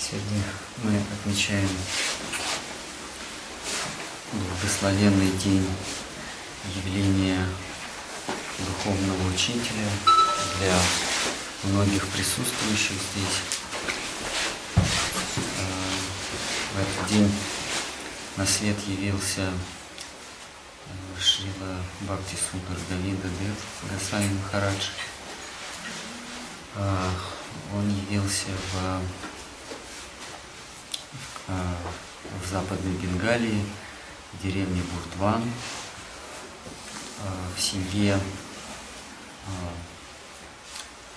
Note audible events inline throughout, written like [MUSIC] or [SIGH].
Сегодня мы отмечаем благословенный день явления духовного учителя для многих присутствующих здесь. Э, в этот день на свет явился э, Шрила Бхакти Судар Гавинда Дев Гасвами Махарадж. Э, он явился в в Западной Бенгалии, в деревне Бурдван, э, в семье э,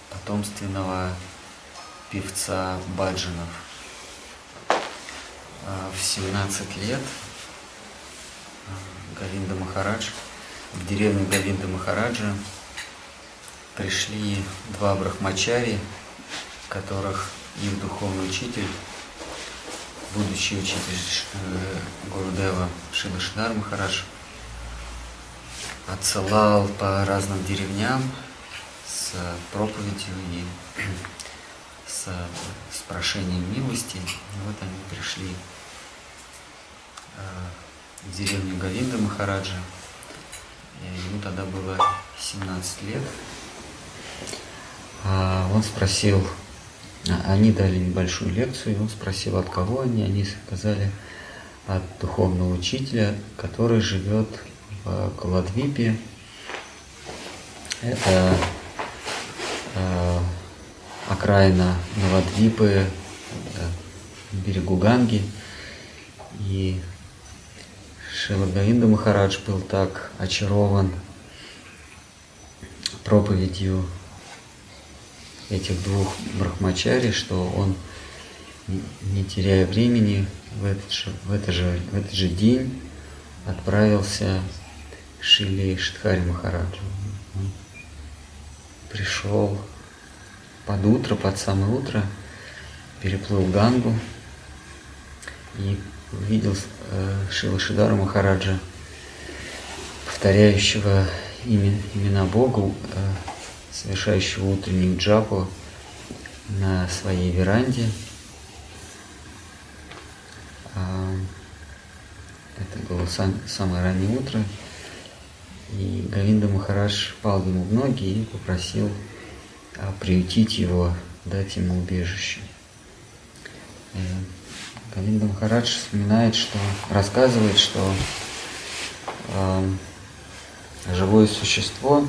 потомственного певца Баджинов. В 17 лет Галинда Махарадж, в деревню Галинда Махараджа пришли два брахмачари, которых их духовный учитель будущий учитель э, Гурудева Шила Шинар Махарадж отсылал по разным деревням с проповедью и с, с прошением милости. И вот они пришли э, в деревню Галинда Махараджа. И ему тогда было 17 лет. А он спросил они дали небольшую лекцию, и он спросил, от кого они. Они сказали, от духовного учителя, который живет в Каладвипе. Это э, окраина Новодвипы, э, берегу Ганги. И Шилагавинда Махарадж был так очарован проповедью этих двух брахмачари, что он, не теряя времени, в этот же, в этот же, в этот же день отправился к Шиле Шидхари Махараджу. Он пришел под утро, под самое утро, переплыл Гангу и увидел э, Шила Шидару Махараджа, повторяющего имя, имена Богу, э, совершающего утреннюю джапу на своей веранде. А, это было сам, самое раннее утро. И Гавинда Махарадж пал ему в ноги и попросил а, приютить его, дать ему убежище. Гавинда Махарадж вспоминает, что рассказывает, что э, живое существо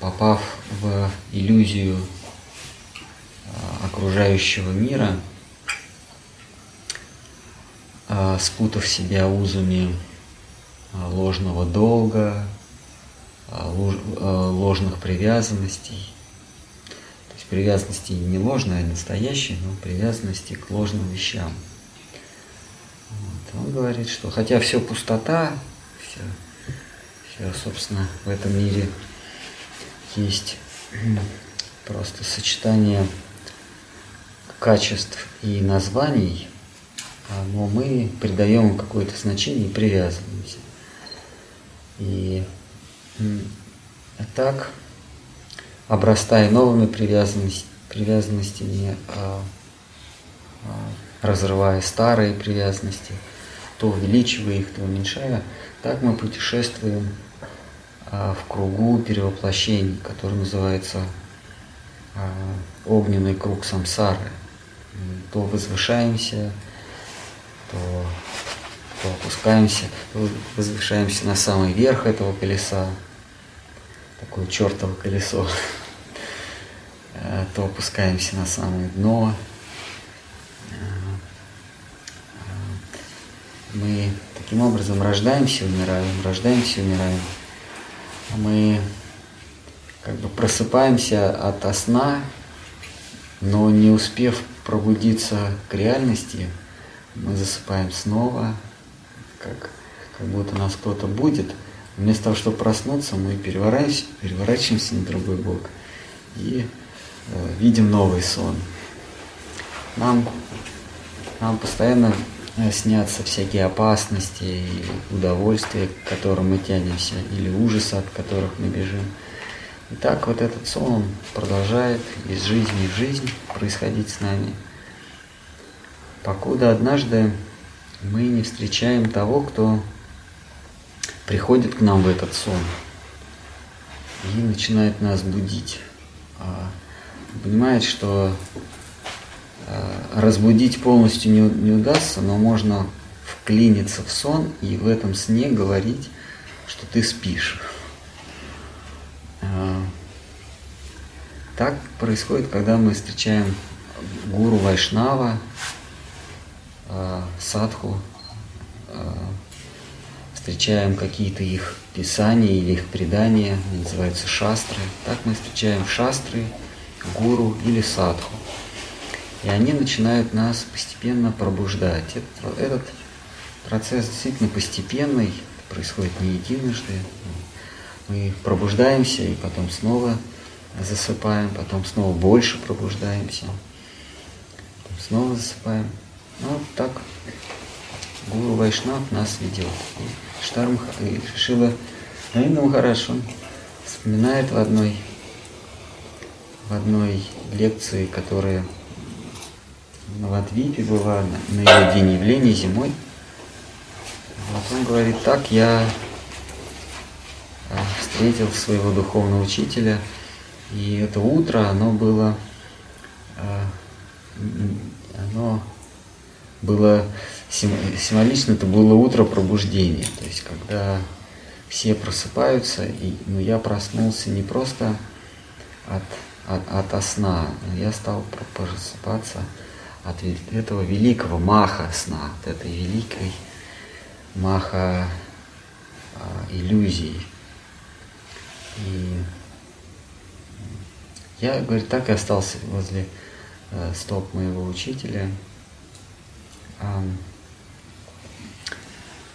попав в иллюзию а, окружающего мира, а, спутав себя узами а, ложного долга, ложных привязанностей. То есть привязанности не ложные, а настоящие, но привязанности к ложным вещам. Вот. Он говорит, что хотя все пустота, все, все, собственно, в этом мире есть просто сочетание качеств и названий, а, но мы придаем какое-то значение и привязываемся. И так, обрастая новыми привязанностями, привязанностями а, а, разрывая старые привязанности, то увеличивая их, то уменьшая, так мы путешествуем в кругу перевоплощений, который называется а, огненный круг самсары. То возвышаемся, то, то опускаемся, то возвышаемся на самый верх этого колеса, такое чертово колесо, а, [LAUGHS] то опускаемся на самое дно. Мы таким образом рождаемся, умираем, рождаемся, умираем мы как бы просыпаемся от сна, но не успев пробудиться к реальности, мы засыпаем снова, как, как будто нас кто-то будет. Вместо того, чтобы проснуться, мы переворачиваемся, переворачиваемся на другой бок и э, видим новый сон. Нам, нам постоянно снятся всякие опасности и удовольствия, к которым мы тянемся, или ужасы, от которых мы бежим. И так вот этот сон он продолжает из жизни в жизнь происходить с нами. Покуда однажды мы не встречаем того, кто приходит к нам в этот сон и начинает нас будить. А, понимает, что разбудить полностью не, не удастся, но можно вклиниться в сон и в этом сне говорить, что ты спишь. А, так происходит, когда мы встречаем гуру Вайшнава, садху, встречаем какие-то их писания или их предания, они называются шастры. Так мы встречаем шастры, гуру или садху. И они начинают нас постепенно пробуждать. Этот, этот процесс действительно постепенный, происходит не единожды. Мы пробуждаемся и потом снова засыпаем, потом снова больше пробуждаемся, потом снова засыпаем. Ну, вот так Гуру Вайшнав нас ведет. Штарм Шила Наинда Махараш, он вспоминает в одной, в одной лекции, которая в Новодвипе была, на, его день явления зимой. Вот он говорит, так я а, встретил своего духовного учителя, и это утро, оно было, а, оно было символично это было утро пробуждения, то есть когда все просыпаются, и ну, я проснулся не просто от, от, от сна, но я стал просыпаться от этого великого маха сна, от этой великой маха а, иллюзий. И я, говорит, так и остался возле э, стоп моего учителя.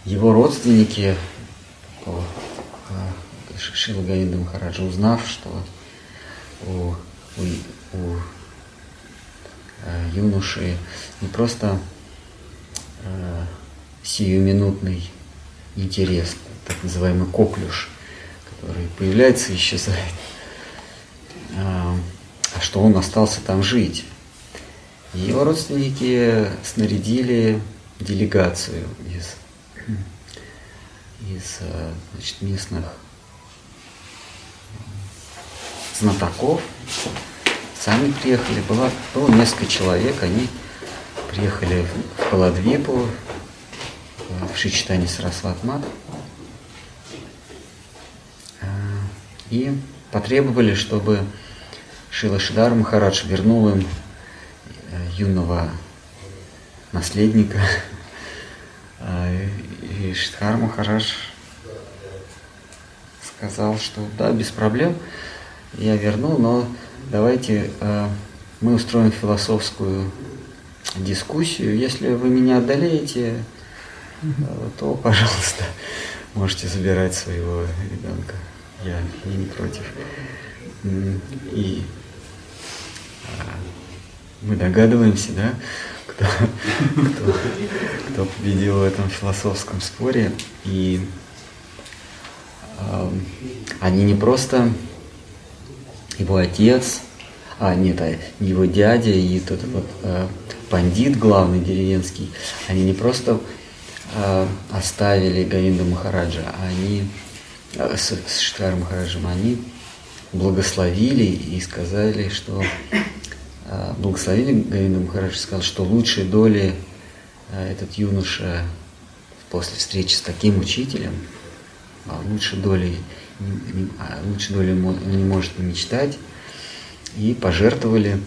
Его родственники по Шила Гаинда Махараджа, узнав, что у, у, у э, юноши не просто э, сиюминутный интерес, так называемый коклюш, который появляется и исчезает, а, а что он остался там жить. Его родственники снарядили делегацию из из э, значит, местных знатоков. Сами приехали, было, было несколько человек, они приехали в Халадвипу, в Шичтане Сарасватмат, э, и потребовали, чтобы Шила Шидар Махарадж вернул им э, юного наследника. [LAUGHS] И Штхар Махарадж сказал, что да, без проблем, я верну, но давайте э, мы устроим философскую дискуссию. Если вы меня одолеете, э, то, пожалуйста, [LAUGHS] можете забирать своего ребенка. Я, я не против. И э, мы догадываемся, да, кто, [LAUGHS] кто, кто победил в этом философском споре. И э, они не просто его отец, а нет, а его дядя и тот вот э, бандит главный деревенский, они не просто э, оставили Гаинда Махараджа, а они э, с, с Штар Махараджем, они благословили и сказали, что а, благословили Говинда Махарадж сказал, что лучшей доли а, этот юноша после встречи с таким учителем, а лучшей доли, лучшей доли он не может мечтать, и пожертвовали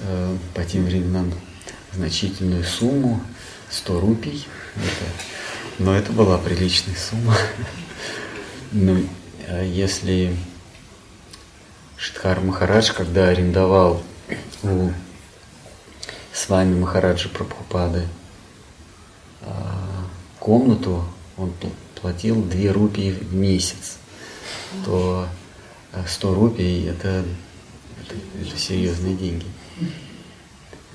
э, по тем временам значительную сумму, 100 рупий. Это, но это была приличная сумма. [LAUGHS] Ну, если Шидхар Махарадж, когда арендовал у с вами Махараджа Прабхупады а, комнату, он платил 2 рупии в месяц, то 100 рупий это, это, это серьезные деньги.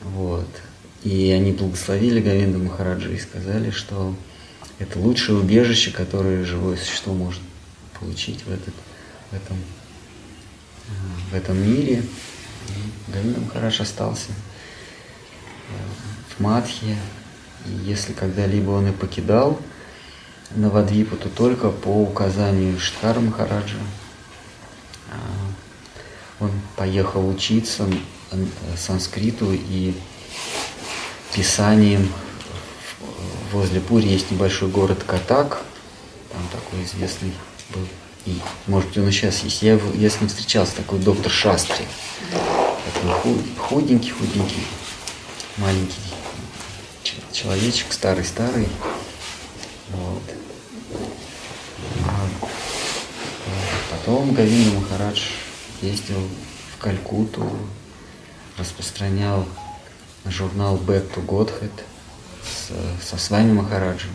Вот. И они благословили Гавинда Махараджа и сказали, что это лучшее убежище, которое живое существо может получить в, этот, в этом в этом мире. Гавинда Махарадж остался в Мадхе. И если когда-либо он и покидал Навадвипу, то только по указанию Штхара Махараджа. А, он поехал учиться санскриту и писанием возле Пури есть небольшой город Катак, там такой известный был, и, может он и сейчас есть. Я, я с ним встречался, такой доктор Шастри. Такой худенький, худенький, маленький человечек, старый-старый. Вот. А потом Гавинда Махарадж ездил в Калькуту, распространял журнал Back to Godhead с, со Свами Махараджем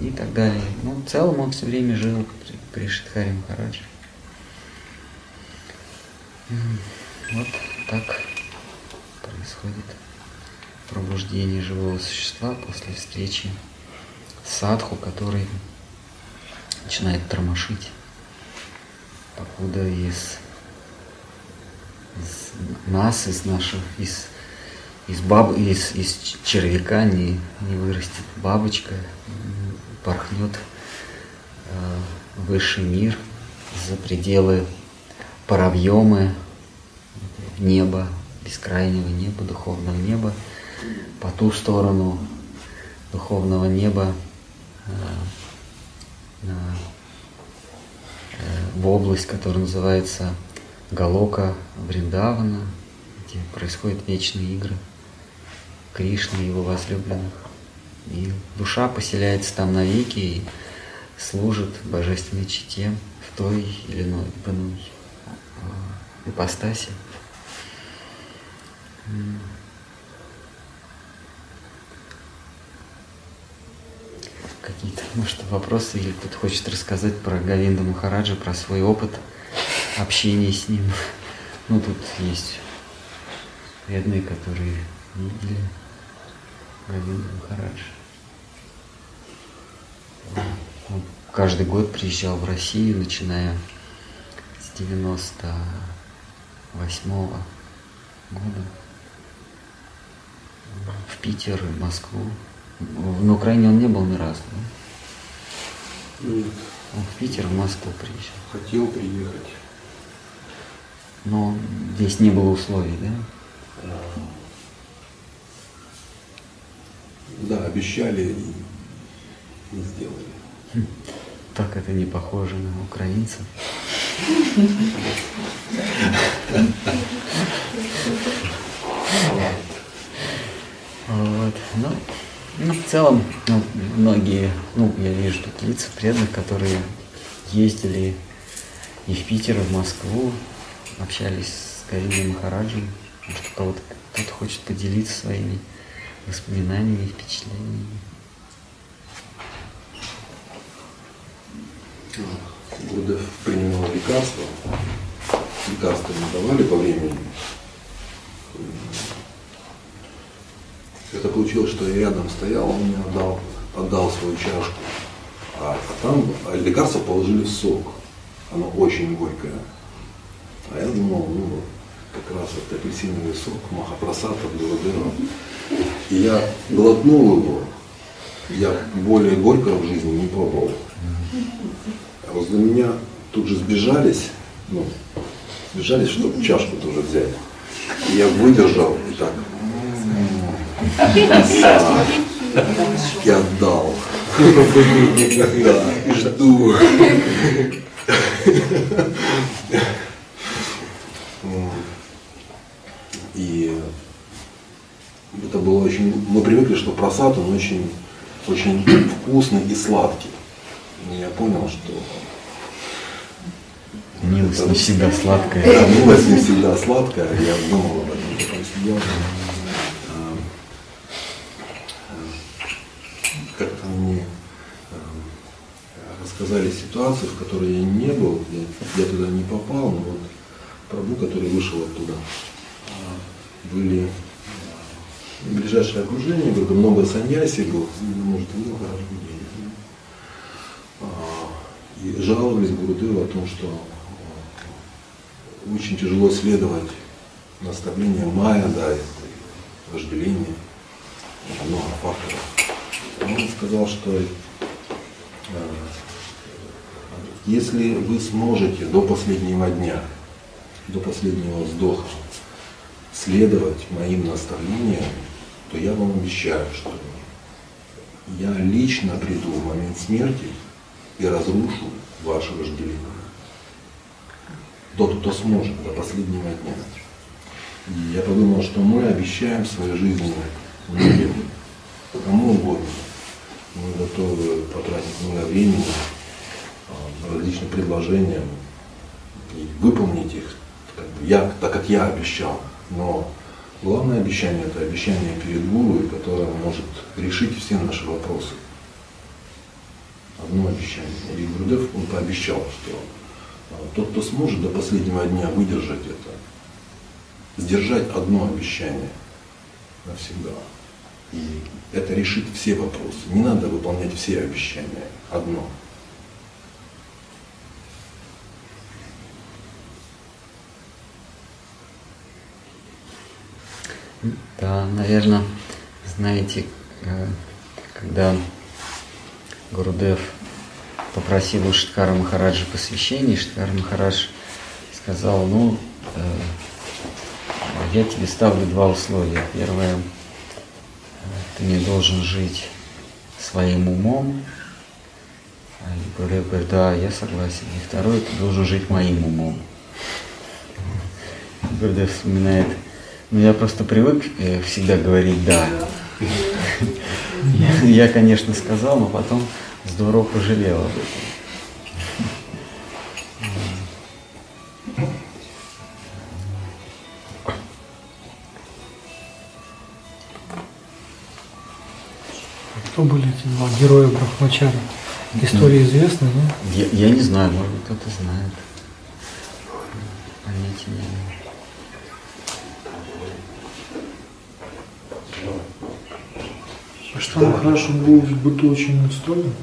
и так далее. Ну, в целом он все время жил при, при Шидхаре Махарадже. Вот так происходит пробуждение живого существа после встречи с садху, который начинает тормошить, покуда из из нас, из наших, из, из, баб, из, из червяка не, не вырастет бабочка, порхнет э, высший мир, за пределы паравьемы, неба, бескрайнего неба, духовного неба, по ту сторону духовного неба э, э, в область, которая называется Галока Вриндавана, где происходят вечные игры Кришны и его возлюбленных. И душа поселяется там навеки и служит божественной чите в той или иной, иной э, ипостаси. Какие-то, [LAUGHS] может, вопросы или кто-то хочет рассказать про Гавинда Махараджа, про свой опыт – общение с ним. [LAUGHS] Ну, тут есть преданные, которые видели Говинду Махарадж. Он каждый год приезжал в Россию, начиная с 98 -го года в Питер, в Москву. На Украине он не был ни разу. Да? Нет. Он в Питер, в Москву приезжал. Хотел приехать но здесь не было условий, да? Да, обещали и не сделали. Хм, так это не похоже на украинцев. [LAUGHS] Вот. Ну, ну, в целом, ну, многие, ну, я вижу тут лица преданных, которые ездили и в Питер, и в Москву, общались с Кариной Махараджем, может, кого-то кто-то хочет поделиться своими воспоминаниями, впечатлениями. Гурдев принимал лекарства. Лекарства не давали по времени. Это получилось, что я рядом стоял, он мне отдал, отдал свою чашку. А, а там лекарство положили в сок. Оно очень горькое. А я думал, ну вот, как раз вот апельсиновый сок, махапрасата, Гурудева. И я глотнул его, я более горького в жизни не пробовал. А возле меня тут же сбежались, ну, сбежались, чтобы чашку тоже взять. И я выдержал и так. Я отдал. Да, жду. И это было очень, мы привыкли, что просад, он очень, очень вкусный и сладкий. И я понял, что Милость не всегда сладкая. Да, милость не всегда сладкая. Я думал об этом. То есть я, а, как-то мне а, рассказали ситуацию, в которой я не был, я, я туда не попал, но вот Прабу, который вышел оттуда, были ближайшее окружение, говорю, много саньяси было, может, много рождений. И жаловались Гурудеву о том, что очень тяжело следовать наставлениям Майя, да, это вожделение, много факторов. Он сказал, что если вы сможете до последнего дня, до последнего вздоха следовать моим наставлениям, то я вам обещаю, что я лично приду в момент смерти и разрушу ваше вожделение. Тот, кто сможет до последнего дня. И я подумал, что мы обещаем своей жизни многим, кому угодно. Мы готовы потратить много времени различным предложениям и выполнить их, как бы я, так как я обещал. Но главное обещание – это обещание перед Гуру, которое может решить все наши вопросы. Одно обещание. И Гурдев, он пообещал, что а, тот, кто сможет до последнего дня выдержать это, сдержать одно обещание навсегда. И это решит все вопросы. Не надо выполнять все обещания. Одно. Да, наверное, знаете, э, когда Гурудев попросил у Шткара Махараджа посвящения, Шткар Махарадж сказал, ну, э, я тебе ставлю два условия. Первое, ты не должен жить своим умом. А Гурудев говорит, да, я согласен. И второе, ты должен жить моим умом. Гурудев вспоминает, ну, я просто привык э, всегда говорить «да». [LAUGHS] Я, конечно, сказал, но потом здорово пожалел об этом. Кто были эти два героя Брахмачара? История известна, да? Я, я не знаю, может быть, кто-то знает. Понятия не имею. А что да. Он был в быту очень строгим?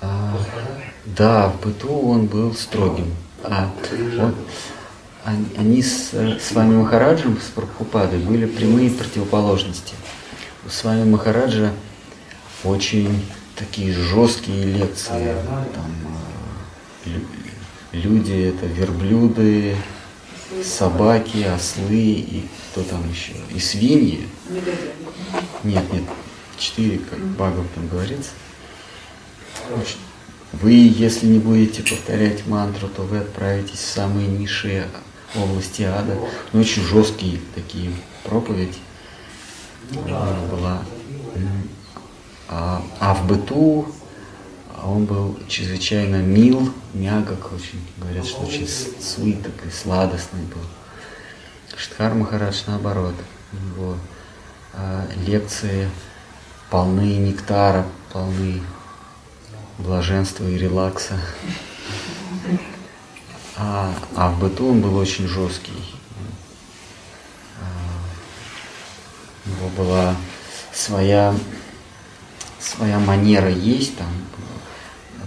А, да, в быту он был строгим. А, он, они с, с вами Махараджем, с Прабхупадой были прямые противоположности. У с вами Махараджа очень такие жесткие лекции. Там, а, люди это верблюды, собаки, ослы и кто там еще? И свиньи. Нет, нет, четыре, как Багов там говорится. Вы, если не будете повторять мантру, то вы отправитесь в самые низшие области ада. Ну, очень жесткие такие проповеди была. А, а в быту он был чрезвычайно мил, мягок, очень, говорят, что очень свиток и сладостный был. Штхар Махарадж наоборот, его а, лекции полны нектара, полны блаженства и релакса. А, а в быту он был очень жесткий. А, у него была своя, своя манера есть, там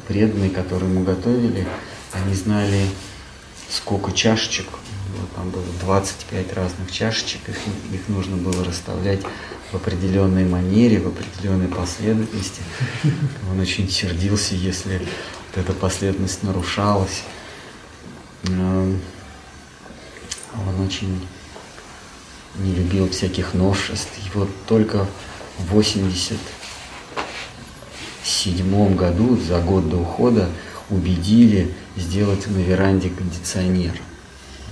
преданные, которые мы готовили, они знали, сколько чашечек, вот там было 25 разных чашечек, их, их нужно было расставлять в определенной манере, в определенной последовательности. Он очень сердился, если вот эта последовательность нарушалась. Он очень не любил всяких новшеств. И вот только 80 седьмом году, за год до ухода, убедили сделать на веранде кондиционер.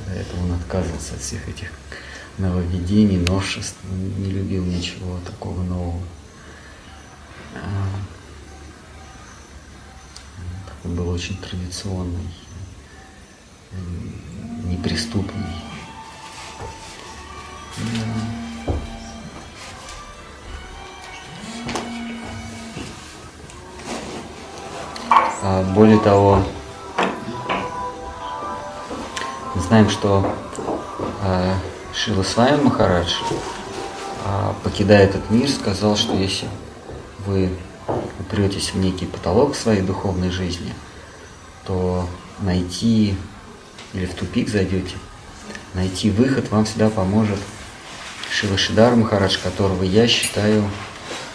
До этого он отказывался от всех этих нововведений, новшеств, не любил ничего такого нового. А, такой был очень традиционный, неприступный. Yeah. Более того, знаем, что э, Шила Свами Махарадж, э, покидая этот мир, сказал, что если вы упретесь в некий потолок своей духовной жизни, то найти или в тупик зайдете, найти выход вам всегда поможет Шивашидар Махарадж, которого я считаю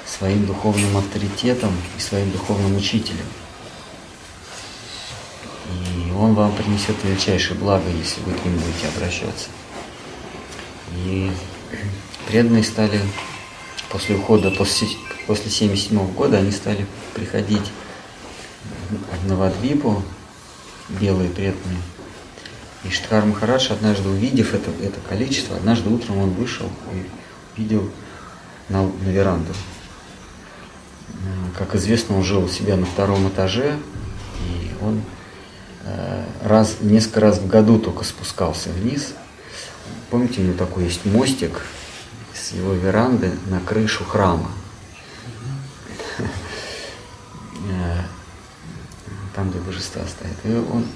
своим духовным авторитетом и своим духовным учителем. И он вам принесет величайшее благо, если вы к нему будете обращаться. И преданные стали после ухода, после, после 77 года, они стали приходить в Навадвипу, белые преданные. И Штхар Махарадж, однажды увидев это, это количество, однажды утром он вышел и видел на, на веранду. Как известно, он жил у себя на втором этаже, и он раз, несколько раз в году только спускался вниз. Помните, у него такой есть мостик с его веранды на крышу храма. Э, там, где божества стоят. И он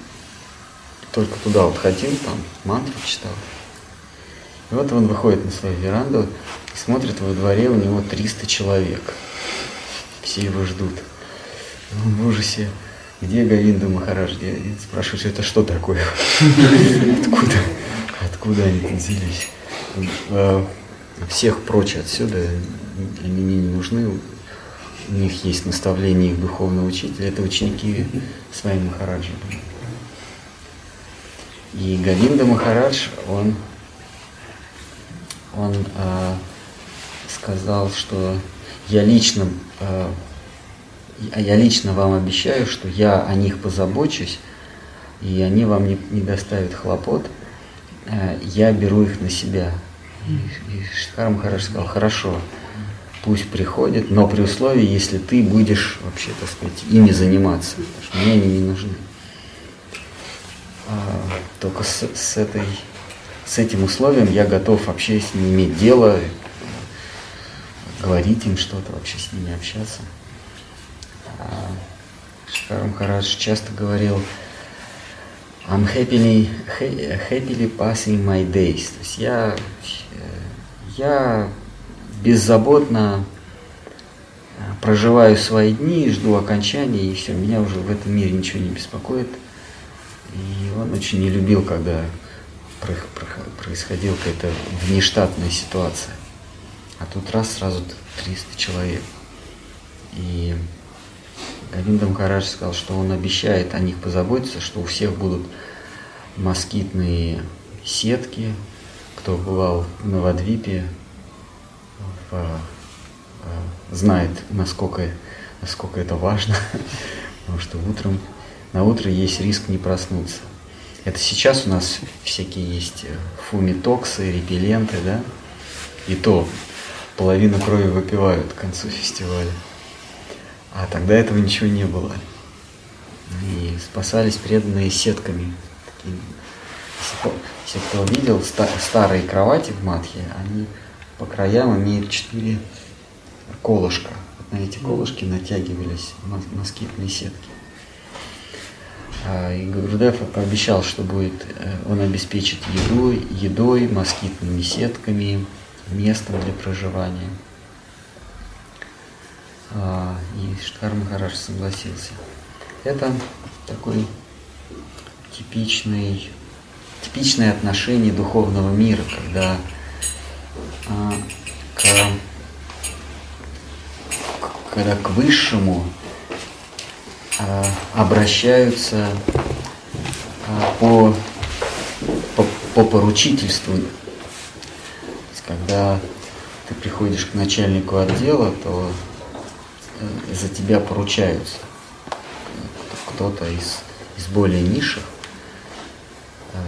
только туда вот ходил, там мантру читал. И вот он выходит на свою веранду и смотрит, во дворе у него 300 человек. Все его ждут. Он в ужасе. Где Гавинда Махарадж? И спрашивает, это что такое? [LAUGHS] Откуда? Откуда они взялись? А, всех прочь отсюда, мне не нужны. У них есть наставление их духовного учителя. Это ученики своим Махараджа были. И Гавинда Махарадж, он, он э, сказал, что я лично, э, я лично вам обещаю, что я о них позабочусь, и они вам не, не доставят хлопот, э, я беру их на себя. И, и Махарадж сказал, хорошо, пусть приходят, но при условии, если ты будешь вообще, так сказать, ими заниматься, потому что мне они не нужны. А, только с, с, этой, с этим условием я готов вообще с ними иметь дело, говорить им что-то, вообще с ними общаться. А, Шкарам Харадж часто говорил, I'm happily, happily passing my days. То есть я, я беззаботно проживаю свои дни, жду окончания, и все, меня уже в этом мире ничего не беспокоит. И он очень не любил, когда происходила какая-то внештатная ситуация. А тут раз сразу 300 человек. И Гавинда Махарадж сказал, что он обещает о них позаботиться, что у всех будут москитные сетки. Кто бывал в Новодвипе, знает, насколько, насколько это важно, [LAUGHS] потому что утром на утро есть риск не проснуться. Это сейчас у нас всякие есть э, фумитоксы, репелленты, да? И то половину крови выпивают к концу фестиваля. А тогда этого ничего не было. И спасались преданные сетками. Если кто видел старые кровати в Матхе, они по краям имеют четыре колышка. Вот на эти колышки натягивались москитные сетки. А, и Гурдев пообещал, что будет, э, он обеспечит еду, едой, москитными сетками, местом для проживания. А, и Штхар Махарадж согласился. Это такой типичный, типичное отношение духовного мира, когда а, к, когда к высшему а, обращаются по, по, по поручительству. Когда ты приходишь к начальнику отдела, то за тебя поручаются. Кто-то из, из более низших э,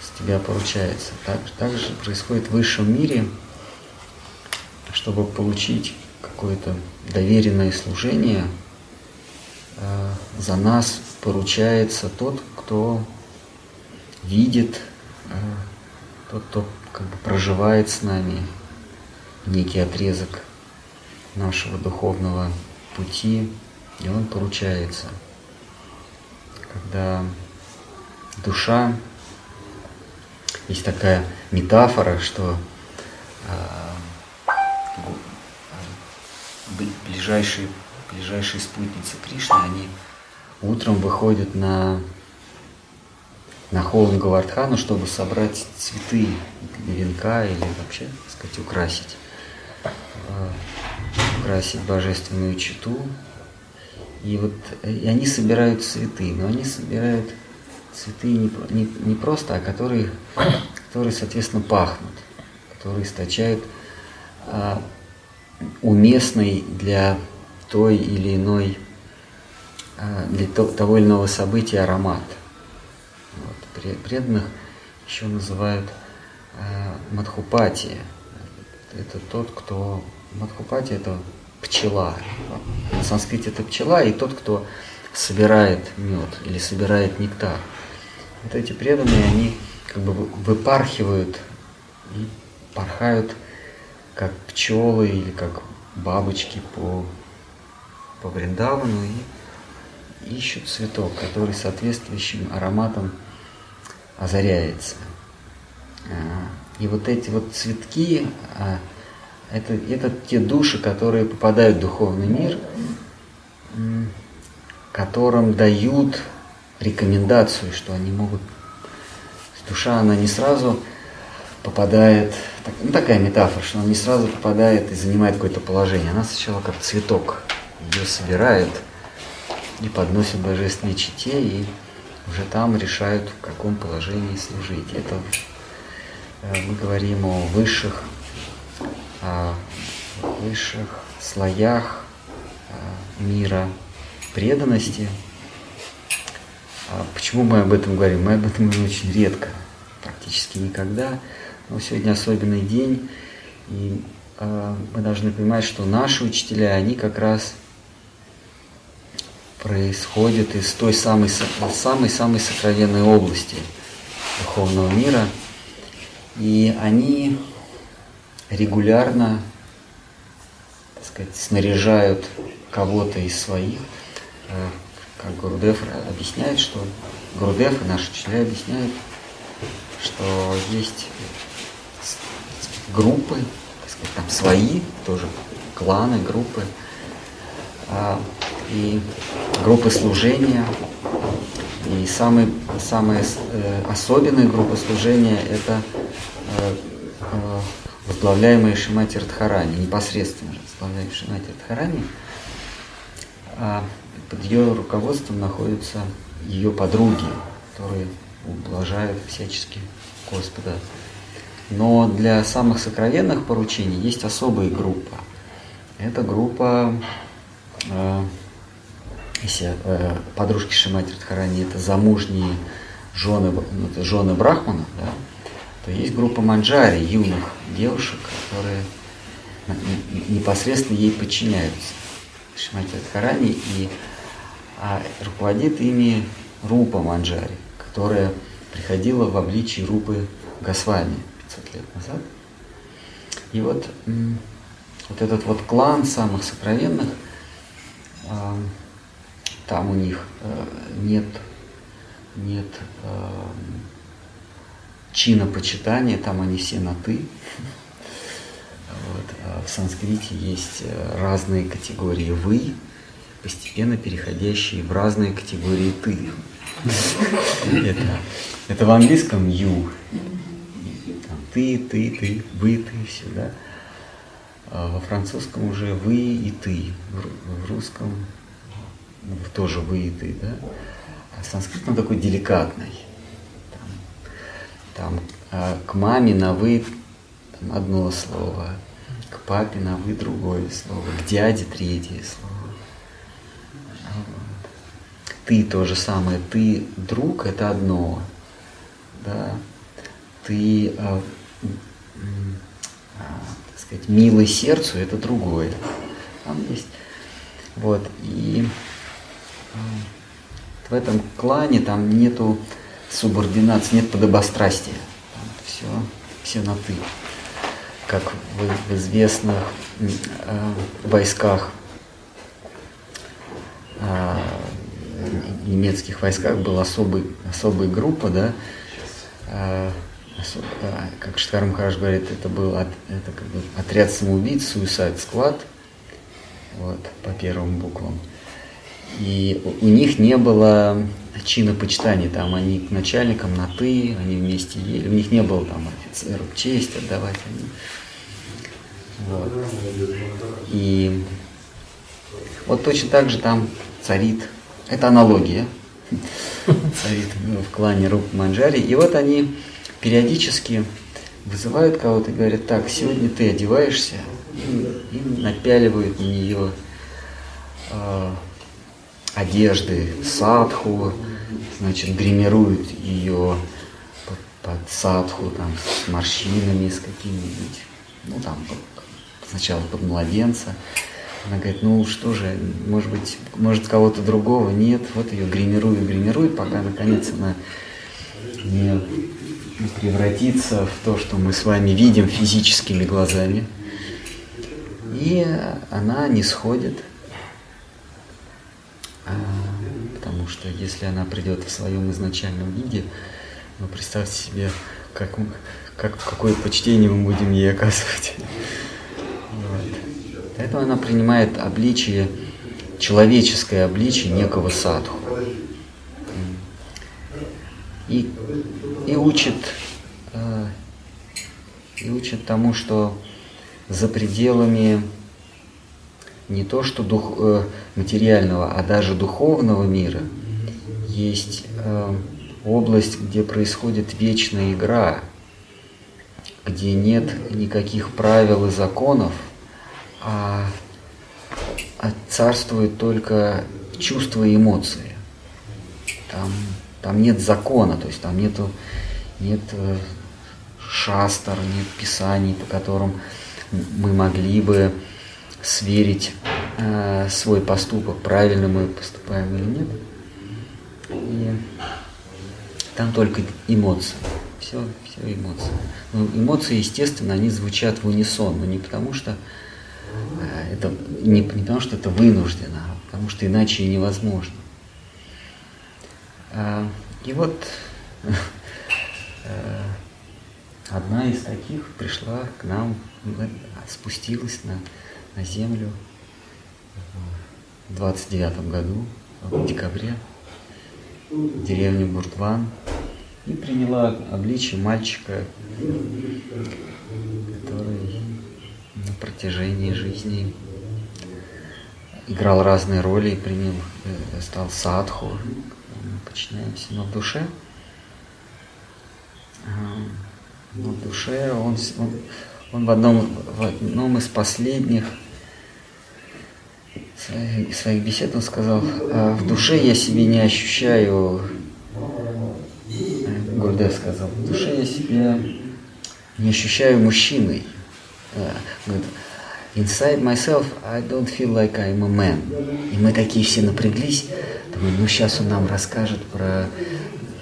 с тебя поручается. Так, так же происходит в высшем мире, чтобы получить какое-то доверенное служение – Э, за нас поручается тот, кто видит, э, тот, кто как бы проживает с нами некий отрезок нашего духовного пути, и он поручается. Когда душа, есть такая метафора, что э, ближайший ближайшие спутницы Кришны, они утром выходят на, на холм Гавардхану, чтобы собрать цветы венка или вообще, так сказать, украсить, э, украсить божественную читу. И вот и они собирают цветы, но они собирают цветы не, не, не просто, а которые, которые, соответственно, пахнут, которые источают а, уместный для той или иной, а, для того или иного события аромат. Вот. Преданных еще называют а, Мадхупати. Это тот, кто... Мадхупати – это пчела. На санскрите это пчела, и тот, кто собирает мед или собирает нектар. Вот эти преданные, они как бы выпархивают и порхают как пчелы или как бабочки по, по Вриндавану и ищут цветок, который соответствующим ароматом озаряется. А, и вот эти вот цветки, а, это, это те души, которые попадают в духовный мир, которым дают рекомендацию, что они могут... Душа, она не сразу попадает, так, ну такая метафора, что она не сразу попадает и занимает какое-то положение. Она сначала как цветок, ее собирают и подносят божественной чите, и уже там решают, в каком положении служить. Это э, мы говорим о высших, высших слоях э, мира преданности. А почему мы об этом говорим? Мы об этом говорим очень редко, практически никогда. Но сегодня особенный день, и мы должны понимать, что наши учителя, они как раз происходят из той самой самой самой сокровенной области духовного мира, и они регулярно, так сказать, снаряжают кого-то из своих, э, как Гурудев объясняет, что Гурудев и наши учителя объясняют, что есть группы, так сказать, там свои, тоже кланы, группы, а, и группы служения. И самые, самые э, особенные группы служения – это э, э, возглавляемые Шимати Радхарани, непосредственно возглавляемые Шимати Радхарани. А под ее руководством находятся ее подруги, которые ублажают всячески Господа но для самых сокровенных поручений есть особая группа. Это группа, э, если э, подружки Шимати Радхарани это замужние жены, ну, жены Брахмана, да, то есть группа манджари, юных девушек, которые непосредственно ей подчиняются. Шимати Радхарани и а руководит ими Рупа Манджари, которая приходила в обличии Рупы Госвами. 500 лет назад. И вот, вот этот вот клан самых сокровенных, а, там у них э, нет, нет э, чина почитания, там они все на «ты». Вот. А в санскрите есть э, разные категории «вы», постепенно переходящие в разные категории «ты». Это, это в английском «you», ты, ты, ты, вы, ты, все, да. А во французском уже вы и ты, в русском тоже вы и ты, да. А санскрит он такой деликатный. Там, а к маме на вы там, одно слово, к папе на вы другое слово, к дяде третье слово. Ты то же самое, ты друг это одно, да, ты а, а, так сказать, милый сердцу, это другое. Там есть. Вот. И в этом клане там нету субординации, нет подобострастия. Там все, все на ты. Как в, в известных э, войсках, э, немецких войсках была особый, особая группа, да, э, как Штхар Махараш говорит, это был от, это как бы отряд самоубийц, Suicide Squad. вот, по первым буквам. И у них не было чина почитания, там они к начальникам на «ты», они вместе ели, у них не было там офицеру честь отдавать. Они. Вот. И вот точно так же там царит, это аналогия, царит в клане Руп Манджари. И вот они периодически вызывают кого-то и говорят, так, сегодня ты одеваешься, и, и напяливают на нее э, одежды садху, значит, гримируют ее под, под садху, там, с морщинами, с какими-нибудь, ну, там, сначала под младенца. Она говорит, ну что же, может быть, может кого-то другого нет, вот ее гримируют, гримируют, пока наконец она не превратится в то, что мы с вами видим физическими глазами. И она не сходит, потому что если она придет в своем изначальном виде, ну представьте себе, как, как, какое почтение мы будем ей оказывать. Вот. Поэтому она принимает обличие, человеческое обличие некого садху. И, и учит, э, и учит тому, что за пределами не то что дух, э, материального, а даже духовного мира есть э, область, где происходит вечная игра, где нет никаких правил и законов, а, а царствует только чувства и эмоции. Там, там нет закона, то есть там нету, нет э, шастер, нет писаний, по которым мы могли бы сверить э, свой поступок, правильно мы поступаем или нет. И там только эмоции. Все, все эмоции. Но эмоции, естественно, они звучат в унисон, но не потому что э, это не, не потому что это вынуждено, а потому что иначе и невозможно. Э, и вот э, одна из таких пришла к нам, спустилась на, на землю. В 29 году, в декабре, в деревню Буртван, и приняла обличие мальчика, который на протяжении жизни играл разные роли и принял, э, стал садху, мы подчиняемся, но в душе, но в душе он, он, он в, одном, в одном из последних своих, своих бесед он сказал, «А в душе я себе не ощущаю, Гурдев сказал, в душе я себя не ощущаю мужчиной. Говорит, inside myself I don't feel like I'm a man. И мы такие все напряглись, думаю, ну сейчас он нам расскажет про,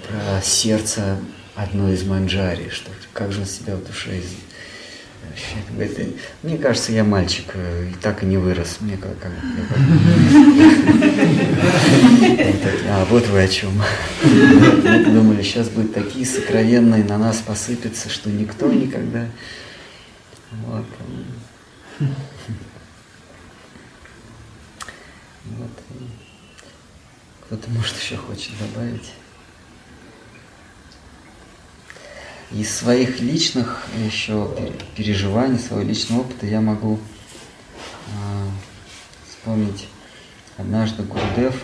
про сердце одной из манджари, что как же он себя в душе Говорит, мне кажется, я мальчик, э, и так и не вырос. Мне как, как, как... [LAUGHS] А вот вы о чем. Мы думали, сейчас будут такие сокровенные на нас посыпятся, что никто никогда. Вот. Вот. Кто-то, может, еще хочет добавить. Из своих личных еще переживаний, своего личного опыта я могу э, вспомнить однажды Гурдев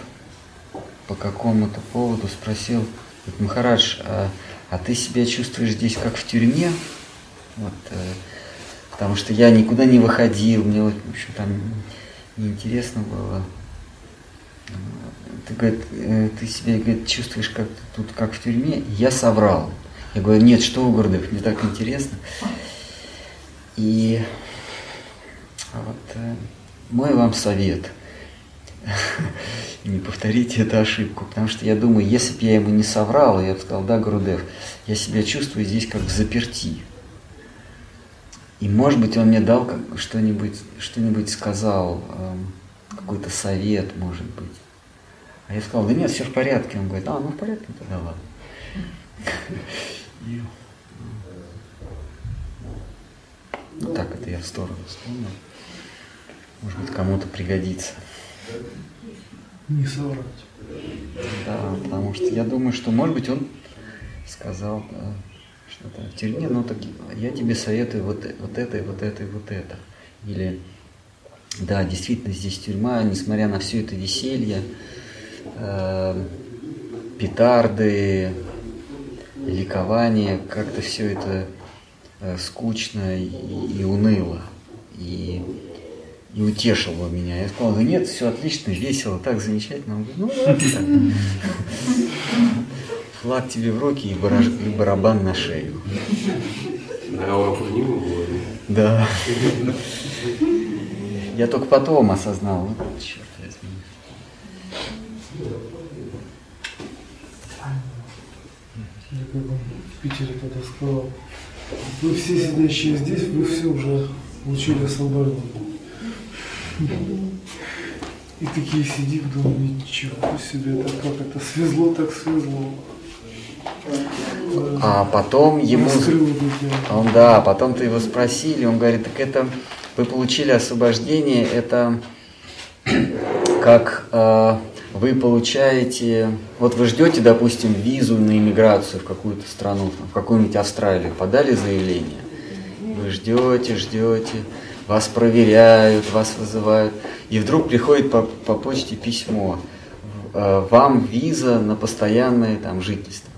по какому-то поводу спросил, Махарадж, а, а ты себя чувствуешь здесь как в тюрьме? Вот, э, потому что я никуда не выходил, мне вот, в общем, там неинтересно было. Ты, говорит, э, ты себя говорит, чувствуешь как тут как в тюрьме? Я соврал. Я говорю, нет, что у Гурдев, мне так интересно. И вот э, мой вам совет. [LAUGHS] не повторите эту ошибку, потому что я думаю, если бы я ему не соврал, я бы сказал, да, Гурдев, я себя чувствую здесь как в заперти. И может быть он мне дал что-нибудь, что-нибудь сказал, эм, какой-то совет, может быть. А я сказал, да нет, все в порядке. Он говорит, а, ну в порядке, тогда ладно. И, ну так это я в сторону вспомнил. может быть, кому-то пригодится. Не соврать. Да, потому что я думаю, что, может быть, он сказал да, что-то в тюрьме, ну так я тебе советую вот, вот это, и вот это, и вот это. Или, да, действительно, здесь тюрьма, несмотря на все это веселье, э, петарды, ликование, как-то все это э, скучно и, и уныло. И, и утешил бы меня. Я сказал, да нет, все отлично, весело, так замечательно. Он говорит, ну ладно. Флаг тебе в руки и, бараж, и барабан на шею. А у него было. Да. Я только потом осознал, вот черт возьми. Я как бы в Питере тогда сказал, вы все сидящие здесь, вы все уже получили освобождение. И такие сидим, думаем, ничего себе, это как это свезло, так свезло. А потом ему... Он, да, потом-то его спросили, он говорит, так это вы получили освобождение, это [CLEARS THROAT] как э, вы получаете, вот вы ждете, допустим, визу на иммиграцию в какую-то страну, в какую-нибудь Австралию, подали заявление, вы ждете, ждете, вас проверяют, вас вызывают, и вдруг приходит по, по почте письмо, э, вам виза на постоянное там жительство.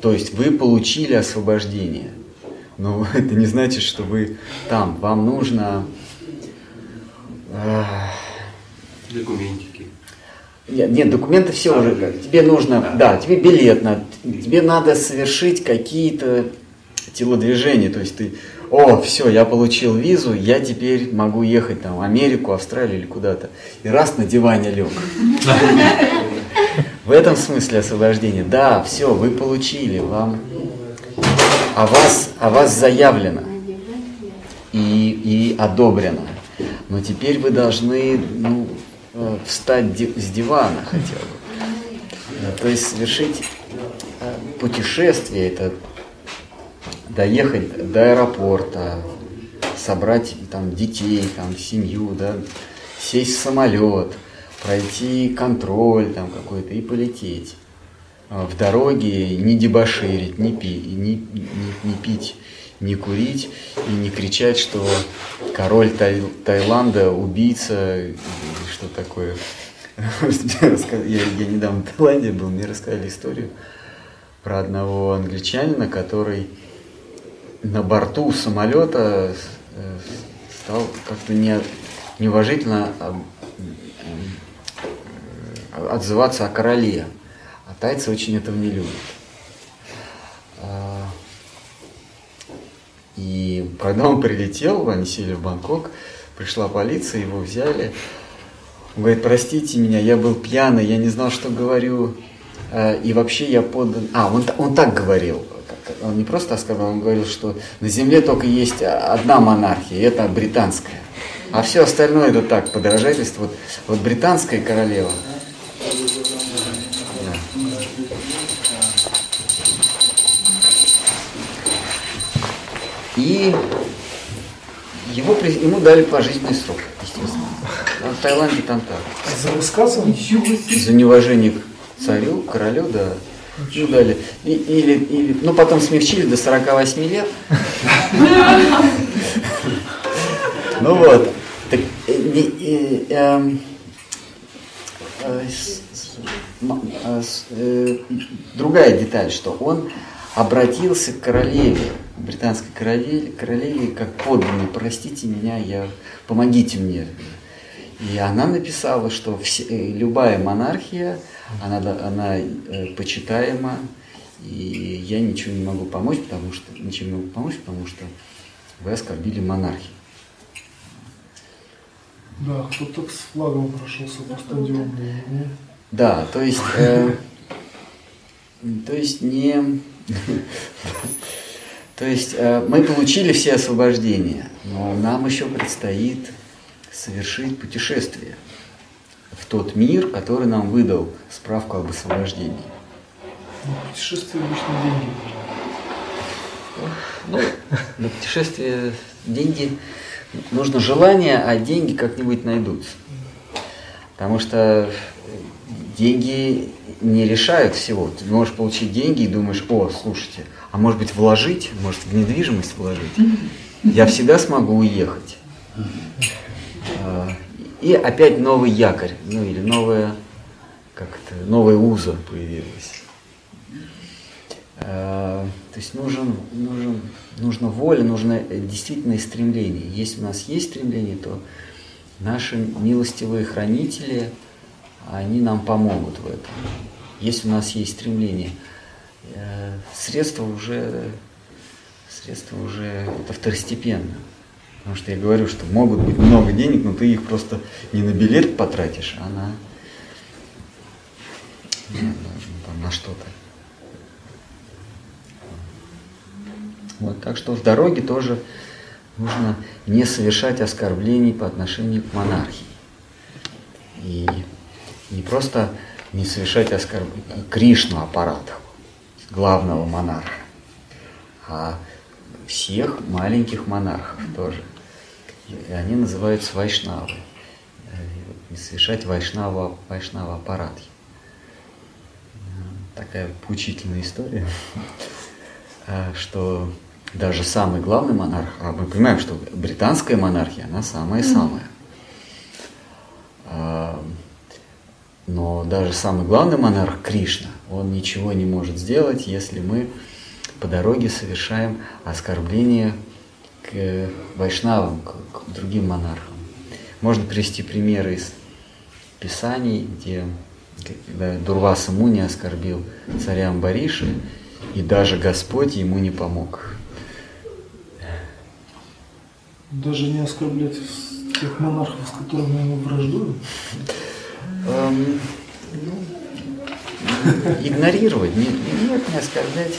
То есть вы получили освобождение. Но [LAUGHS] это не значит, что вы там. Вам нужно... э, Документики. Нет, нет, документы все уже. как. Тебе нужно, да, тебе билет надо, тебе надо совершить какие-то телодвижения. То есть ты, о, все, я получил визу, я теперь могу ехать там в Америку, Австралию или куда-то. И раз на диване лег. В этом смысле освобождение. Да, все, вы получили, вам, а вас, а вас заявлено и, и одобрено. Но теперь вы должны ну, э, встать с дивана хотя бы. То есть совершить э, путешествие, это доехать до аэропорта, собрать там детей, там семью, да, сесть в самолет, пройти контроль там какой-то и полететь. А В дороге не дебоширить, не, пи, не, не, не пить, не курить и не кричать, что король Тай- Таиланда убийца, что такое. [LAUGHS] Я, я недавно в Таиланде был, мне рассказали историю про одного англичанина, который на борту самолета э, стал как-то не, неуважительно а, м, отзываться о короле. А тайцы очень этого не любят. И когда он прилетел, они сели в Бангкок, пришла полиция, его взяли. Он говорит, простите меня, я был пьяный, я не знал, что говорю. э, И вообще я поддан... А, он, он так говорил. Он не просто так сказал, он говорил, что на земле только есть одна монархия, и это британская. А все остальное это так, подражательство. Вот, вот британская королева. И его, ему дали пожизненный срок, естественно. А в Таиланде там так. За высказывание? За неуважение к царю, королю, да. Ну, дали. И- или, или, ну, потом смягчили до 48 лет. Ну вот. Так, другая деталь, что он обратился к королеве, британской королеве, королеве как подданный, простите меня, я, помогите мне. И она написала, что все- э, любая монархия, она, она э, почитаема, и я ничего не могу помочь, потому что ничем не могу помочь, потому что вы оскорбили монархию. Да, кто-то с флагом прошелся по стадиону. Да, то есть, э, то есть не, то есть э, мы получили все освобождения, но нам еще предстоит совершить путешествие в тот мир, который нам выдал справку об освобождении. Ну, Путешествие обычно деньги. Ну, на путешествие деньги нужно желание, а деньги как-нибудь найдутся. Потому что деньги не решают всего. Ты можешь получить деньги и думаешь, о, слушайте, а может быть вложить, может в недвижимость вложить. [LAUGHS] Я всегда смогу уехать. А, и опять новый якорь, ну или новая, как это, новая уза появилась. А, то есть нужен, нужен, нужна воля, нужно действительно стремление. Если у нас есть стремление, то наши милостивые хранители, они нам помогут в этом. Если у нас есть стремление, э, средства уже, средства уже это второстепенно. Потому что я говорю, что могут быть много денег, но ты их просто не на билет потратишь, а на, на, на что-то. Вот, так что в дороге тоже нужно не совершать оскорблений по отношению к монархии. И не просто не совершать оскорбления Кришну аппарату, главного монарха, а всех маленьких монархов тоже. И они называются вайшнавы. Не совершать вайшнава, вайшнава аппарат. Такая поучительная история, [LAUGHS] что даже самый главный монарх, а мы понимаем, что британская монархия, она самая-самая. А, но даже самый главный монарх Кришна, он ничего не может сделать, если мы по дороге совершаем оскорбление к вайшнавам, к, другим монархам. Можно привести примеры из Писаний, где когда Дурваса Муни оскорбил царя Амбариши, и даже Господь ему не помог. Даже не оскорблять тех монархов, с которыми мы враждуем? Эм, ну, игнорировать, не, нет, не оскорблять.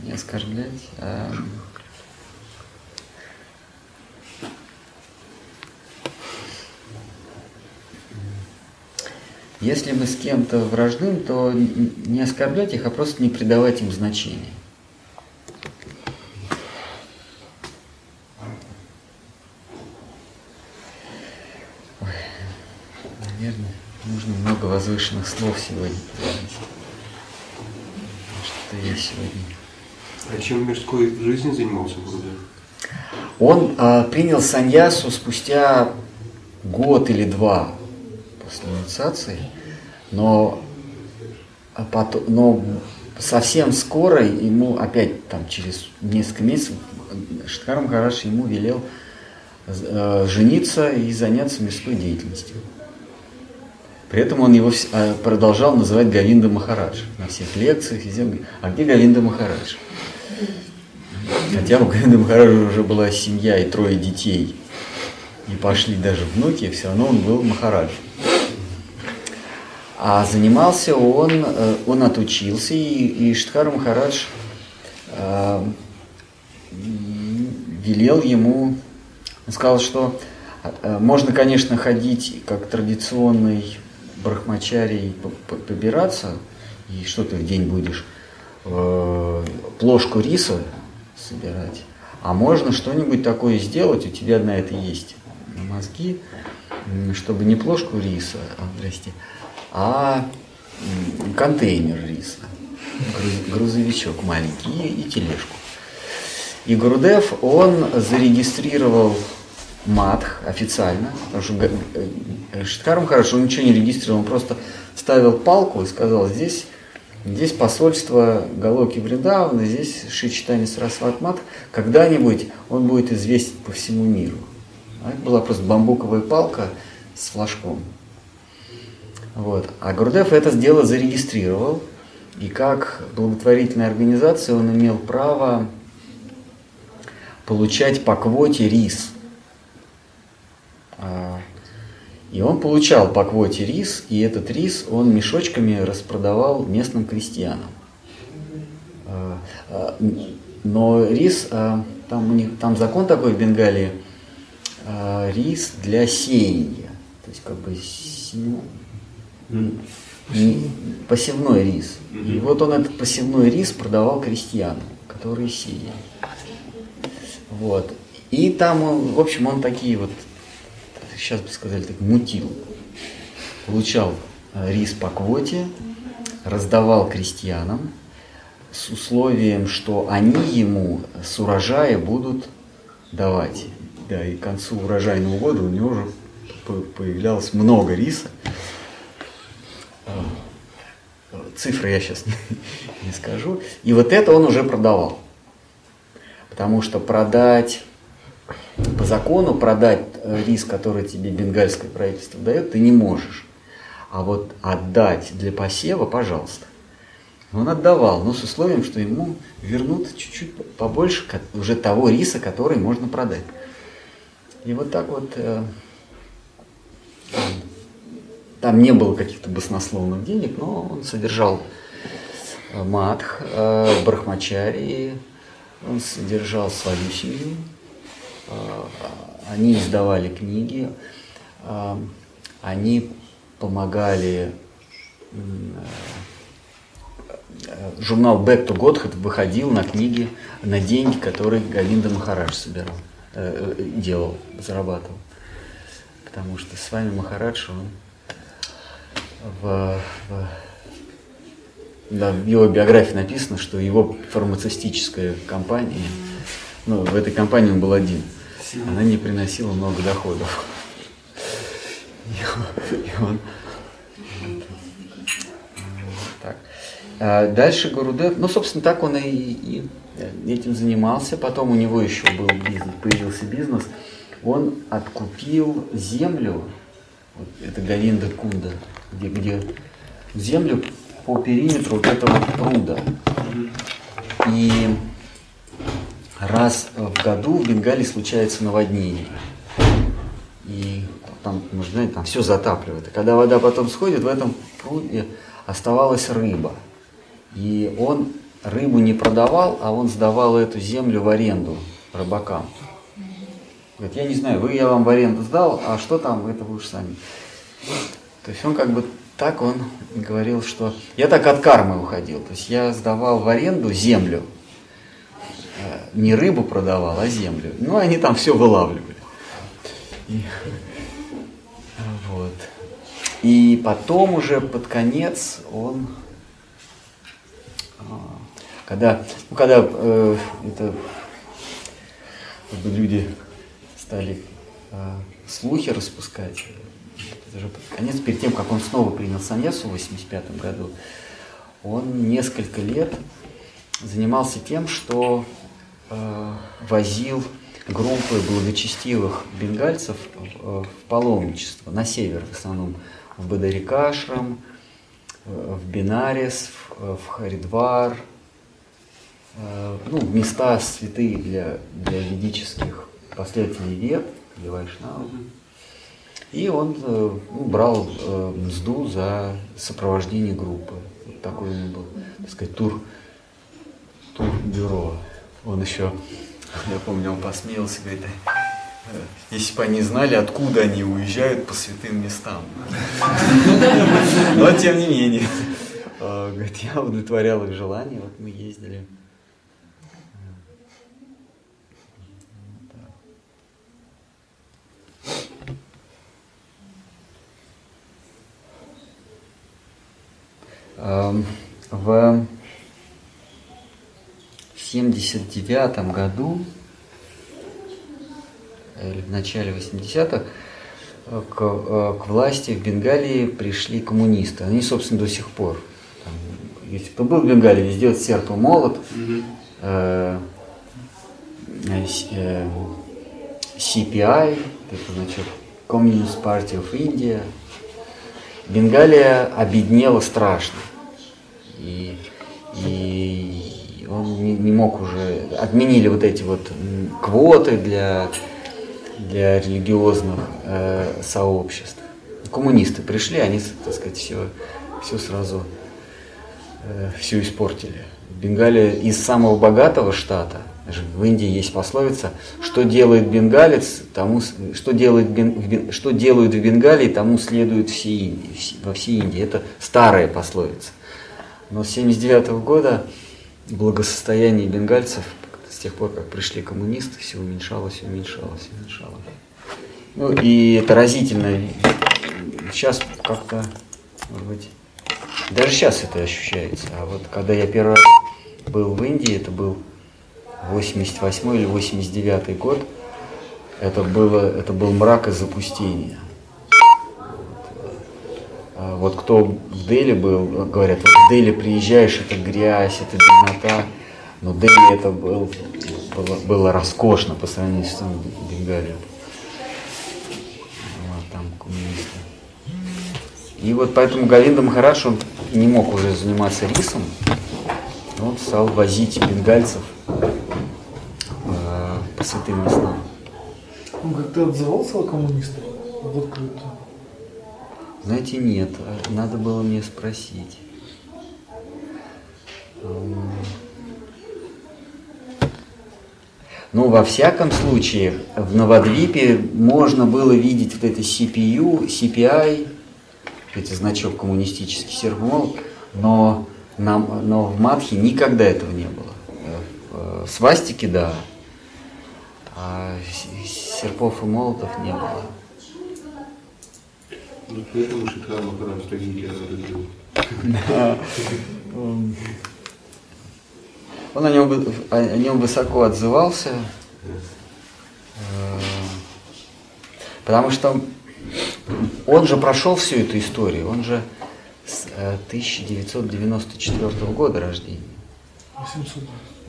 Не оскорблять, а Если мы с кем-то враждуем, то не оскорблять их, а просто не придавать им значения. Много возвышенных слов сегодня. Что есть сегодня. А чем в мирской жизни занимался Гурудев? Он а, принял саньясу спустя год или два после инициации, но, а потом, но совсем скоро ему, опять там через несколько месяцев, Шткар Махарадж ему велел э, жениться и заняться мирской деятельностью. При этом он его а, продолжал называть Говинда Махарадж на всех лекциях. Везде. А где Говинда Махарадж? Хотя у Говинда Махараджа уже была семья и трое детей, и пошли даже внуки, все равно он был Махарадж. А занимался он, э, он отучился, и, и Штхар Махарадж э, велел ему, сказал, что э, можно, конечно, ходить как традиционный брахмачарий побираться, и что ты в день будешь э, плошку риса собирать, а можно что-нибудь такое сделать, у тебя на это есть мозги, чтобы не плошку риса, а, здрасте, а контейнер риса, грузовичок маленький и, и тележку. И Грудев, он зарегистрировал Матх официально, потому что э, Шиткаром хорошо, он ничего не регистрировал, он просто ставил палку и сказал, здесь, здесь посольство Галоки Вриндавана, здесь Шичитани Сарасват Матх, когда-нибудь он будет известен по всему миру. А это была просто бамбуковая палка с флажком. Вот. А Гурдев это дело зарегистрировал, и как благотворительная организация он имел право получать по квоте рис – и он получал по квоте рис, и этот рис он мешочками распродавал местным крестьянам. А, а, но рис, там, у них, там закон такой в Бенгалии, рис для сеяния. То есть как бы посевной рис. И вот он этот посевной рис продавал крестьянам, которые сеяли. Вот. И там, он, в общем, он такие вот, сейчас бы сказали, так, мутил. Получал э, рис по квоте, раздавал крестьянам с условием, что они ему с урожая будут давать. Да, и к концу урожайного года у него уже появлялось много риса. Цифры я сейчас не скажу. И вот это он уже продавал. Потому что продать по закону продать э, рис, который тебе бенгальское правительство дает, ты не можешь. А вот отдать для посева, пожалуйста. Он отдавал, но с условием, что ему вернут чуть-чуть побольше уже того риса, который можно продать. И вот так вот э, там не было каких-то баснословных денег, но он содержал э, матх, брахмачари, он содержал свою семью, они издавали книги, э, они помогали Э, журнал Back to Godhead выходил на книги, на деньги, которые Говинда Махарадж собирал, э, э, делал, зарабатывал. Потому что с вами Махарадж, он в, в, да, в его биографии написано, что его фармацевтическая компания, ну, в этой компании он был один, она не приносила много доходов. И он, А дальше Гурудев, ну, собственно, так он и, и этим занимался. Потом у него еще был бизнес, появился бизнес. Он откупил землю, вот это Говинда Кунда, где, где землю по периметру вот этого пруда. И раз в году в Бенгалии случается наводнение. И там, можно знаете, там все затапливает. И когда вода потом сходит, в этом пруде оставалась рыба – и он рыбу не продавал, а он сдавал эту землю в аренду рыбакам. Говорит, я не знаю, вы я вам в аренду сдал, а что там, это вы уж сами. То есть он как бы так он говорил, что я так от кармы уходил. То есть я сдавал в аренду землю, не рыбу продавал, а землю. Ну, они там все вылавливали. И, вот. И потом уже под конец он когда, ну, когда э, это, люди стали э, слухи распускать, это же под конец, перед тем, как он снова принял саньясу в 85 году, он несколько лет занимался тем, что э, возил группы благочестивых бенгальцев в, в паломничество на север, в основном в Бадарикашрам, э, в Бинарис, в, Харидвар, Э, ну, места святые для, для ведических последователей вед, для вайшнавов. И он э, ну, брал э, мзду за сопровождение группы. Вот такой был, так сказать, тур, тур-бюро. Он еще, я помню, он посмеялся, говорит, если бы они знали, откуда они уезжают по святым местам. Но тем не менее, говорит, я удовлетворял их желание, вот мы ездили. Эм, в 79 году или в начале 80-х э, к, э, к власти в Бенгалии пришли коммунисты. Они, собственно, до сих пор. Там, если кто был в Бенгалии, везде серп и молот. Mm-hmm. Э, э, CPI, это значит Communist Party of India. Бенгалия обеднела страшно. И, и он не, не мог уже, отменили вот эти вот квоты для, для религиозных э, сообществ. Коммунисты пришли, они, так сказать, все, все сразу, э, все испортили. Бенгалия из самого богатого штата, в Индии есть пословица, что делает бенгалец, тому, что, делает, что делают в Бенгалии, тому следует все Индии, во всей Индии. Это старая пословица. Но с 79 года благосостояние бенгальцев тех пор, как пришли коммунисты, все уменьшалось, уменьшалось, уменьшалось. Ну и это разительно. Сейчас как-то, может быть, даже сейчас это ощущается. А вот когда я первый раз был в Индии, это был 88 или 89 год, это, было, это был мрак и запустение. А вот кто в Дели был, говорят, вот в Дели приезжаешь, это грязь, это беднота. Но Дели это был, было, было роскошно по сравнению с Бенгалией. Вот, там коммунисты. И вот поэтому Говинда Махарадж, он не мог уже заниматься рисом, он стал возить бенгальцев э, по святым местам. Он как-то отзывался о коммунистах в открытую? Знаете, нет, а надо было мне спросить. Ну, во всяком случае, в Новодвипе можно было видеть вот это CPU, CPI, эти значок коммунистический серпмол, но, нам, но в Мадхе никогда этого не было. Э, в Свастики, да, а серпов и молотов не было. Ну, поэтому Шидхар Махарадж так Гитлера любил. Он о нем, о нем высоко отзывался, э, потому что он же прошел всю эту историю, он же с э, 1994 года рождения. 800.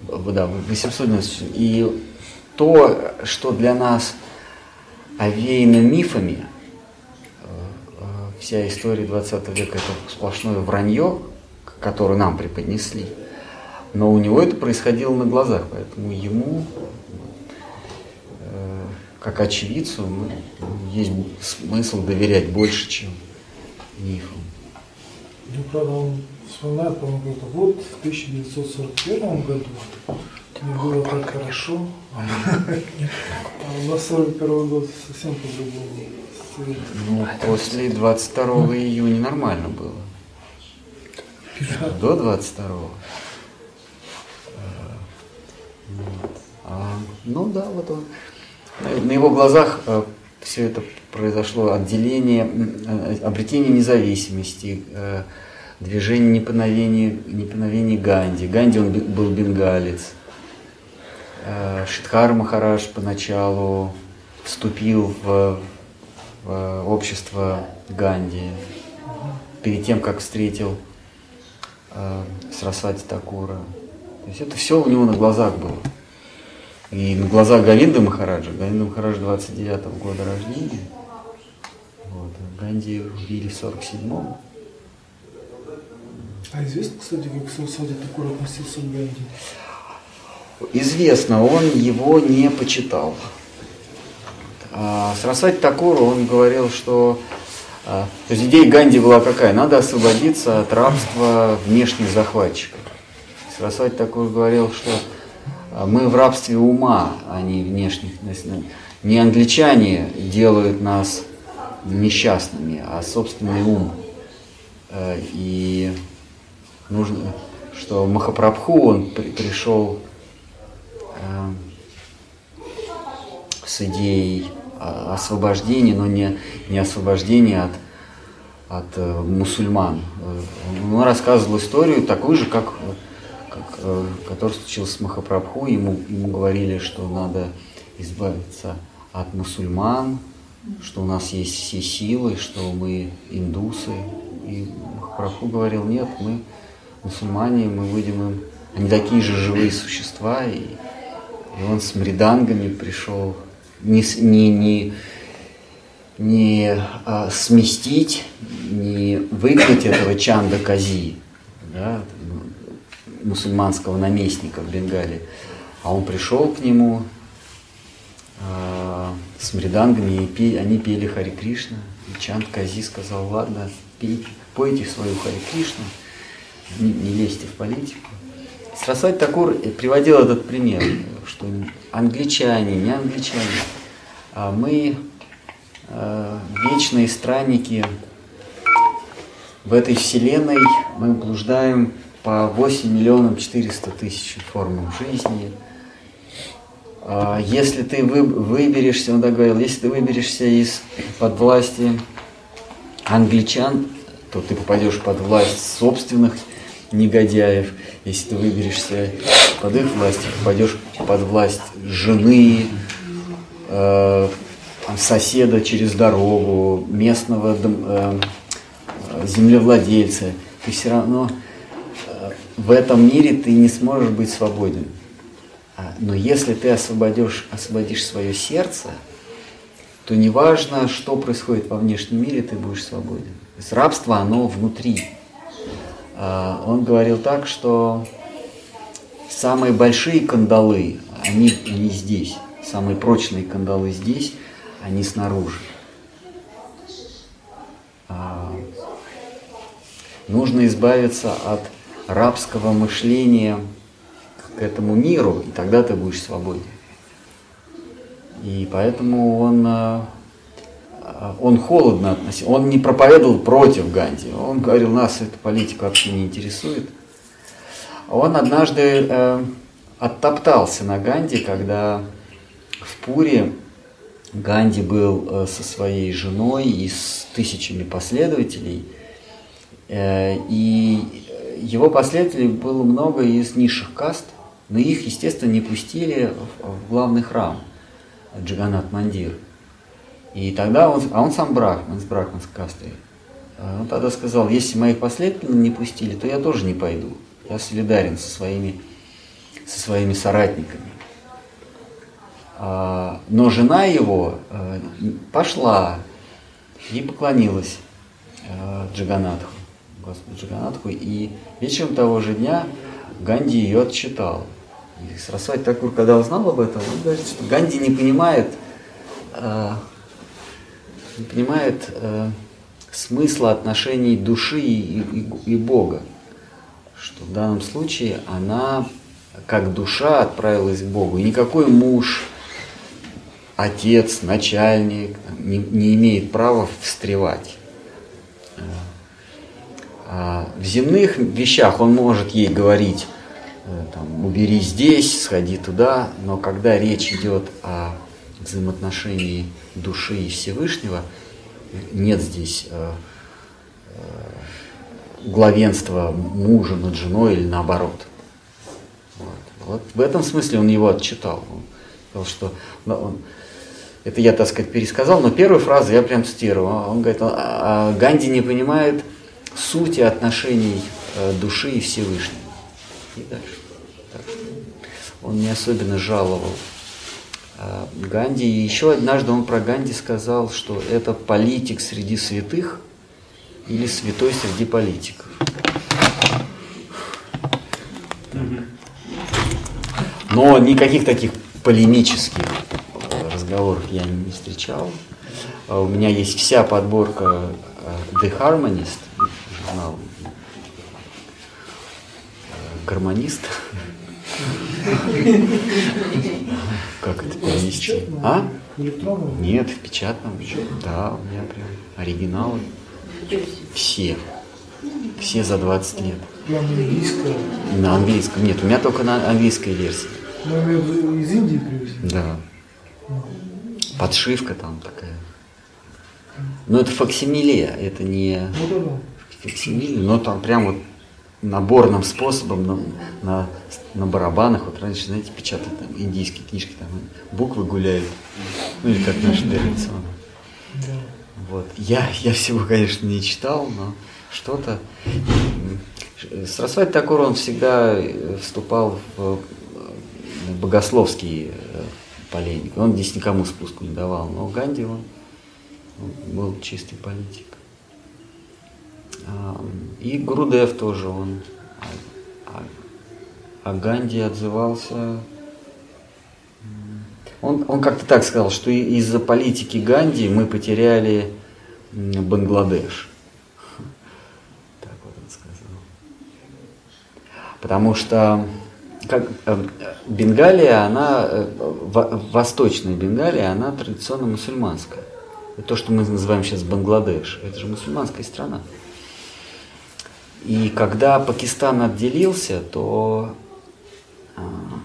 В- Да, 890. И то, что для нас овеяно мифами, э, э, вся история 20 века это сплошное вранье, которое нам преподнесли. Но у него это происходило на глазах, поэтому ему, э, как очевидцу, есть смысл доверять больше, чем мифам. Ну, правда, он вспоминает, по-моему, говорит, вот в 1941 году мне было так хорошо, [LAUGHS] а на 41 год совсем по-другому. Ну, после 22 июня нормально было. До 22 А, ну да, вот он. На- его глазах все это произошло отделение, э, обретение независимости, э, движение неповиновения, неповиновения Ганди. Ганди он был бенгалец. Э, Шидхар Махарадж поначалу вступил в общество Ганди перед тем, как встретил э, Сарасвати Такура. То есть это все у него на глазах было. И на глазах Говинда Махараджа, Говинда Махарадж 29 года рождения, вот, Ганди убили в 47-м. А известно, кстати, как Сарасвати Такур относился к Ганди? Известно, он его не почитал. А Сарасвати Такур, он говорил, что а, то есть идея Ганди была какая? Надо освободиться от рабства внешних захватчиков. Сарасвати Такур говорил, что а, мы в рабстве ума, а не внешних. ну, Не англичане делают нас несчастными, а собственный ум. Э, И нужно, что Махапрабху, он при- пришел э, с идеей а, освобождения, но не, не освобождения от, от э, мусульман. Э, Он рассказывал историю такую же, как, как, э, которая случилась с Махапрабху. Ему, ему говорили, что надо избавиться от мусульман, что у нас есть все силы, что мы индусы. И Махапрабху говорил, нет, мы мусульмане, мы выйдем им, они такие же живые существа, и, и он с мридангами пришел не, не, не, не а, сместить, не выгнать этого Чанда Кази, да, мусульманского наместника в Бенгалии, а он пришел к нему а, с мридангами, и пе- они пели Хари Кришна, и Чанд Кази сказал, ладно, пейте, пойте свою Хари Кришну, не, не лезьте в политику. Срасвати Такур приводил этот пример, что англичане, не англичане, а мы э, вечные странники в этой вселенной, мы блуждаем по 8 миллионов 400 тысяч формам жизни, А, Если ты вы- выберешься, он так говорил, если ты выберешься из под власти англичан, то ты попадешь под власть собственных негодяев. Если ты выберешься под их власть, попадешь под власть жены, э, соседа через дорогу, местного э, землевладельца. Ты все равно э, в этом мире ты не сможешь быть свободен. А, Но если ты освободишь, освободишь свое сердце, то неважно, что происходит во внешнем мире, ты будешь свободен. То есть рабство, оно внутри. А, Он говорил так, что самые большие кандалы, они, они здесь. Самые прочные кандалы здесь, они снаружи. А, Нужно избавиться от рабского мышления к этому миру, и тогда ты будешь свободен. И поэтому он, э, э, он холодно относился, он не проповедовал против Ганди, он говорил, нас эта политика вообще не интересует. Он однажды э, оттоптался на Ганди, когда в Пуре Ганди был э, со своей женой и с тысячами последователей, Э, и его последователей было много из низших каст, но их, естественно, не пустили в, в главный храм Джаганат Мандир. И тогда он, а он сам брахман, с брахманской кастой. А Он тогда сказал, если моих последователей не пустили, то я тоже не пойду. Я солидарен со своими, со своими соратниками. А, Но жена его э, пошла и поклонилась э, Джаганатху, Господу Джаганатху, и вечером того же дня Ганди ее отчитал. И Сарасвати Такур, когда узнал об этом, он говорит, что Ганди не понимает, э, не понимает э, смысла отношений души и, и- и Бога. Что в данном случае она, как душа, отправилась к Богу. И никакой муж, отец, начальник не, не имеет права встревать. А в земных вещах он может ей говорить, э, там, убери здесь, сходи туда, но когда речь идет о взаимоотношении души и Всевышнего, нет здесь э, э, главенства мужа над женой или наоборот. Вот. Вот в этом смысле он его отчитал. Он сказал, что ну, он- это я, так сказать, пересказал, но первую фразу я прям цитирую. Он говорит, «А- а Ганди не понимает сути отношений э, души и Всевышнего. И дальше. Так он не особенно жаловал а, Ганди. И еще однажды он про Ганди сказал, что это политик среди святых или святой среди политиков. Но никаких таких полемических э, разговоров я не встречал. А У меня есть вся подборка э, The Harmonist, журнал э, гармонист. Как это перевести? А? Электронном? Нет, в печатном. Да, у меня прям оригиналы. Все. Все за 20 лет. Прям английская. На английском. Нет, у меня только на английской версии. Ну, из Индии привезли. Да. Подшивка там такая. Но это факсимиле, это не Ну факсимиле, но там прям вот наборным способом на, на, на барабанах, вот раньше, знаете, печатали там индийские книжки, там буквы гуляют, ну или как наши да. Вот. Я, я всего, конечно, не читал, но что-то. Сарасвати Такур, он всегда э, вступал в э, богословские э, полемики. Он здесь никому спуску не давал. Но Ганди, он, он был чистый политик. А, И Гурудев тоже, он а, а- о Ганди отзывался он, он как-то так сказал, что из-за политики Ганди мы потеряли Бангладеш. [LAUGHS] Так вот он сказал. Потому что как, э, Бенгалия, она, э, во- восточная Бенгалия, она традиционно мусульманская. То, что мы называем сейчас Бангладеш, это же мусульманская страна. И когда Пакистан отделился, то а,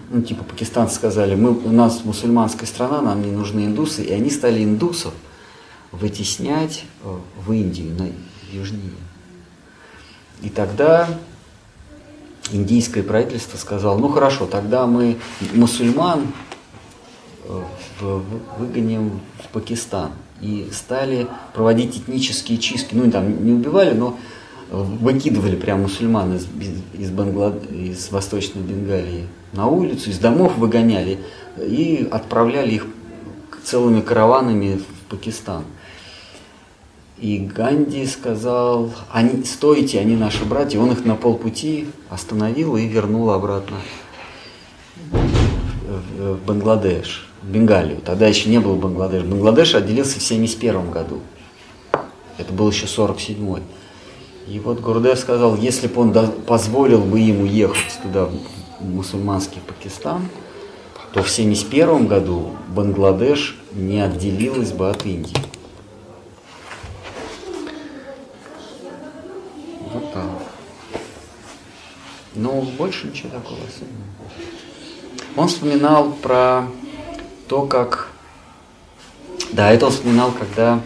ну, типа пакистанцы сказали, мы, у нас мусульманская страна, нам не нужны индусы, и они стали индусов вытеснять э, в Индию, на южнее. И тогда индийское правительство сказало, ну хорошо, тогда мы мусульман э, выгоним в Пакистан. И стали проводить этнические чистки. Ну, там не убивали, но выкидывали прям мусульман из, из, Банглад... из Восточной Бенгалии на улицу, из домов выгоняли и отправляли их целыми караванами в Пакистан. И Ганди сказал, они, стойте, они наши братья. Он их на полпути остановил и вернул обратно в Бангладеш, в Бенгалию. Тогда еще не было Бангладеш. Бангладеш отделился в 1971 году. Это был еще 47-й. И вот Гурдев сказал, если бы он позволил бы ему ехать туда, в мусульманский Пакистан, то в 1971 году Бангладеш не отделилась бы от Индии. Вот так. Но больше ничего такого. Он вспоминал про то, как... Да, это он вспоминал, когда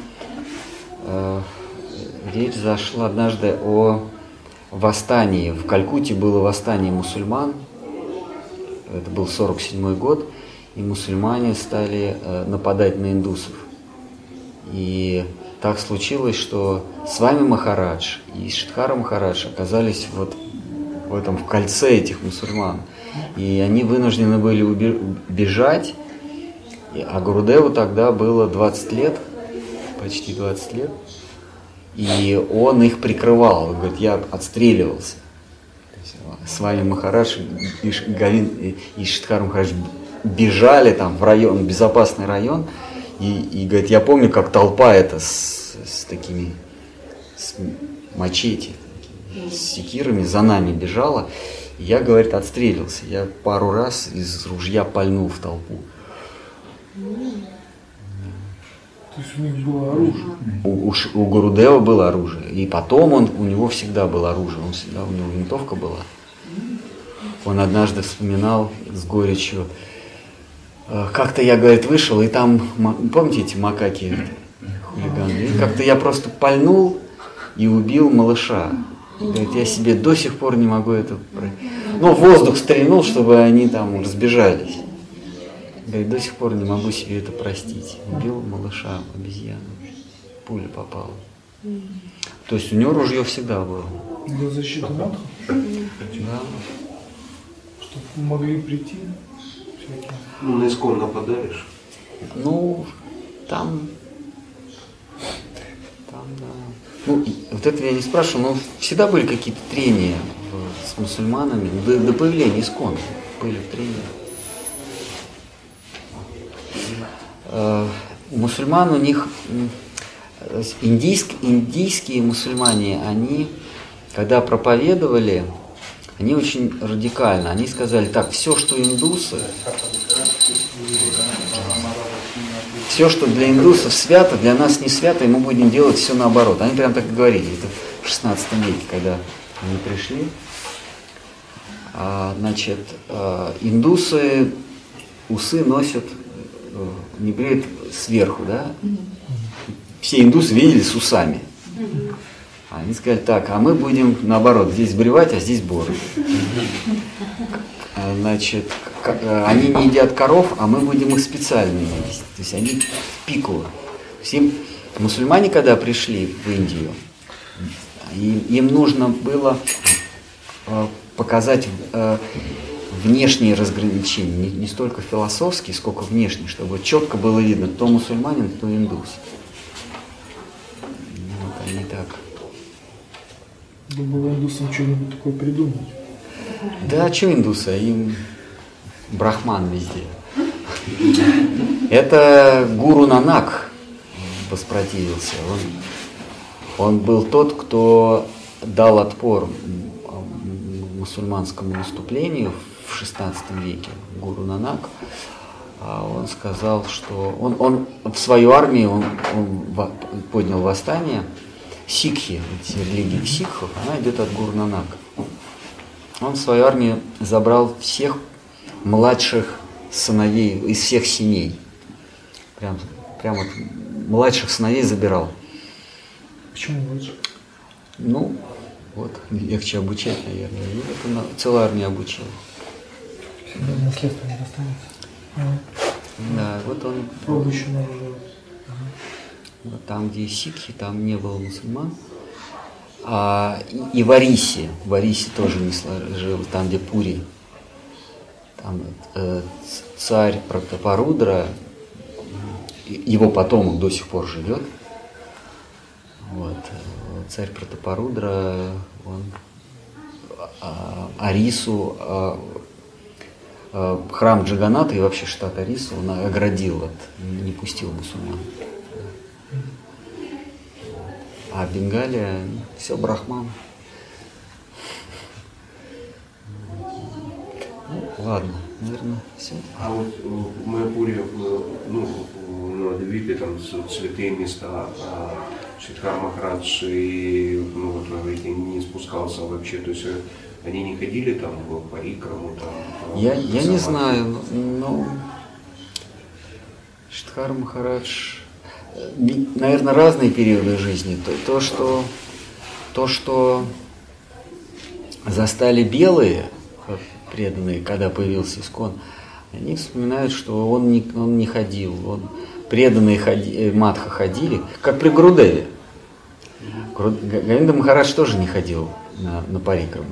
э, речь зашла однажды о восстании. В Калькутте было восстание мусульман. Это был 47 год. И мусульмане стали э, нападать на индусов. И так случилось, что с вами Махарадж и Шидхара Махарадж оказались вот в этом в кольце этих мусульман. И они вынуждены были бежать. А Гурудеву тогда было 20 лет, почти 20 лет. И он их прикрывал. Он говорит, я отстреливался. С вами Махарадж и Гавин и Шидхар Махарадж бежали там в район, безопасный район. И, и говорит, я помню, как толпа это с, с такими с мачете, с секирами за нами бежала. Я, говорит, отстрелился. Я пару раз из ружья пальнул в толпу. То есть у них было оружие? У, у, у Гурудева было оружие. И потом он, у него всегда было оружие. Он всегда, у него винтовка была. Он однажды вспоминал с горечью, «Э, как-то я, говорит, вышел, и там, помните эти макаки, хулиганы? Как-то я просто пальнул и убил малыша. Говорит, я себе до сих пор не могу это... Ну, воздух стрельнул, чтобы они там разбежались. Говорит, до сих пор не могу себе это простить. Убил малыша, обезьяну. Пуля попала. То есть у него ружье всегда было. Для защиты Мадха? Да. Чтобы могли прийти всякие. Ну, на искон нападаешь? Ну, там... Там, да. Ну, вот это я не спрашиваю, но всегда были какие-то трения с мусульманами, до, до появления искон были трения. Э, мусульман у них, индийск, индийские мусульмане, они, когда проповедовали, они очень радикально, они сказали, так, все, что индусы, все, что для индусов свято, для нас не свято, и мы будем делать все наоборот. Они прям так и говорили, это в 16 веке, когда они пришли. А, значит, а, индусы усы носят, э, не бреют сверху, да? Все индусы видели с усами. Они сказали, так, а мы будем наоборот, здесь бревать, а здесь бороды. А, значит, Э, они не едят коров, а мы будем их специально есть. То есть они пиково. Им, мусульмане, когда пришли в Индию, им, нужно было э, показать э, внешние разграничения, не, не столько философские, сколько внешние, чтобы четко было видно, кто мусульманин, кто индус. Вот они так. Было индусам что-нибудь такое придумать. Да, что индусы? Им брахман везде. Это гуру Нанак воспротивился. Он, он был тот, кто дал отпор мусульманскому наступлению в XVI веке, гуру Нанак. А он сказал, что он, он в свою армию он, он поднял восстание. Сикхи, эти религии сикхов, она идет от гуру Нанака. Он в свою армию забрал всех младших сыновей из всех семей. Прям, прям вот младших сыновей забирал. Почему лучше? Ну, вот, легче обучать, наверное. И это целая армия обучила. Всегда наследство не достанется. Ага. Да, вот он, Пробу еще наружу. вот там, где сикхи, там не было мусульман. А, и, и в Арисе, в Арисе тоже не сло- жил, там, где Пури. Там э, царь Протопарудра, и- его потомок до сих пор живет. Вот. э, Царь Протопарудра, он а, Арису, а, храм Джаганата и вообще штат Арису он оградил от, не пустил мусульман. А Бенгалия, все брахман. Ну, ладно, наверное, все. А вот э, в Майапуре, э, ну, э, на Двипе там с- святые места, а Шидхар Махарадж и, ну, вот не спускался вообще, то есть э, они не ходили там в Парикраму, там? Я, э, я не знаю, но Штхар Махарадж, э, наверное, разные периоды жизни. То, то, что, то, что застали белые преданные, когда появился Искон, они вспоминают, что он не, он не ходил, он преданные ходи, э, Матха ходили, как при Гурудеве. Гру- Га- Говинда Махарадж тоже не ходил на, на парикрамы.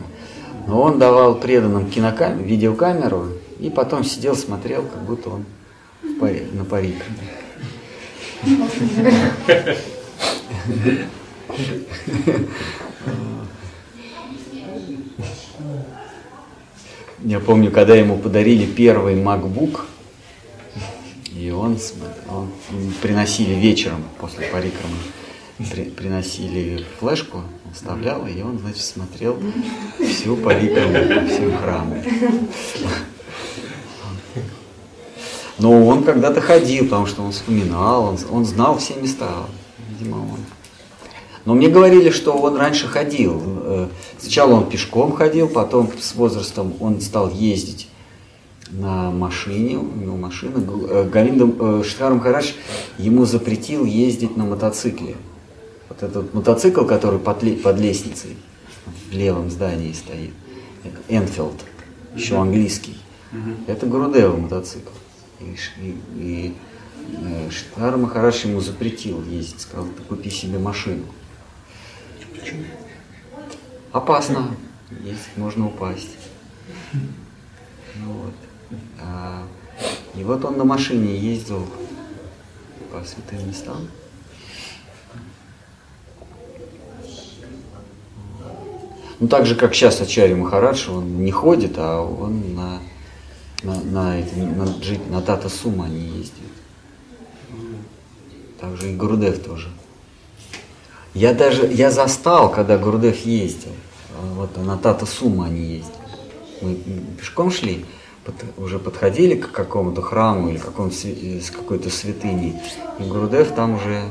Он давал преданным кинокам... видеокамеру и потом сидел, смотрел, как будто он пари- на парикраме. Я помню, когда ему подарили первый MacBook, и он, он приносили вечером после парикрамы, при- приносили флешку, он вставлял, и он, значит, смотрел всю парикраму по всем храмам. Но он когда-то ходил, потому что он вспоминал, он, он знал все места. Видимо, он. Но мне говорили, что он раньше ходил. Э, Сначала он пешком ходил, потом с возрастом он стал ездить на машине, у него машина. Э, Говинда э, Шридхар Махарадж ему запретил ездить на мотоцикле. Вот этот мотоцикл, который под, под лестницей в левом здании стоит, Энфилд, еще английский. Это Гурудева мотоцикл. И, и, и э, Шридхар Махарадж ему запретил ездить, сказал, ты купи себе машину. Опасно, ездить можно упасть. Ну вот. А, и вот он на машине ездил по святым местам. Ну, так же, как сейчас Ачарья Махарадж, он не ходит, а он на, на, на, это, на, на Тата Сума не ездит. Также и Гурдев тоже. Я даже, я застал, когда Гурдев ездил. Вот на Тата Сума они ездили. Мы пешком шли, под- уже подходили к какому-то храму или какому-то свя- с какой-то святыни. И Гурдев там уже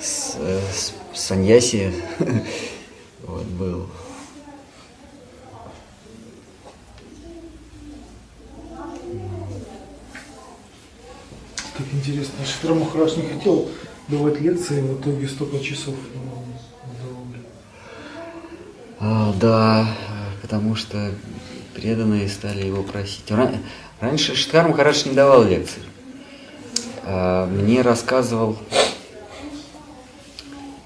с, э, с саньяси [LAUGHS] вот, был. Так интересно, Шитра Махарадж не хотел давать лекции, в итоге столько часов. А, да, потому что преданные стали его просить. Ра- Раньше Штхар Махарадж не давал лекций. А, Мне рассказывал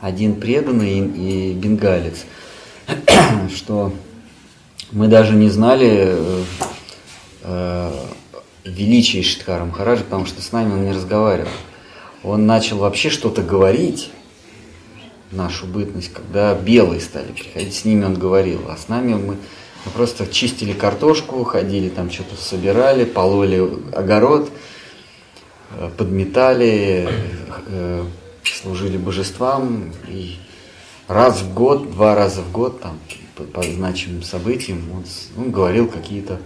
один преданный и и бенгалец, [CLEARS THROAT] что мы даже не знали э, э, величия Штхара Махараджа, потому что с нами он не разговаривал. Он начал вообще что-то говорить, нашу бытность, когда белые стали приходить, с ними он говорил, а с нами мы, мы просто чистили картошку, ходили там что-то собирали, пололи огород, э, подметали, э, служили божествам. И раз в год, два раза в год там по, по значимым событиям он, он говорил какие-то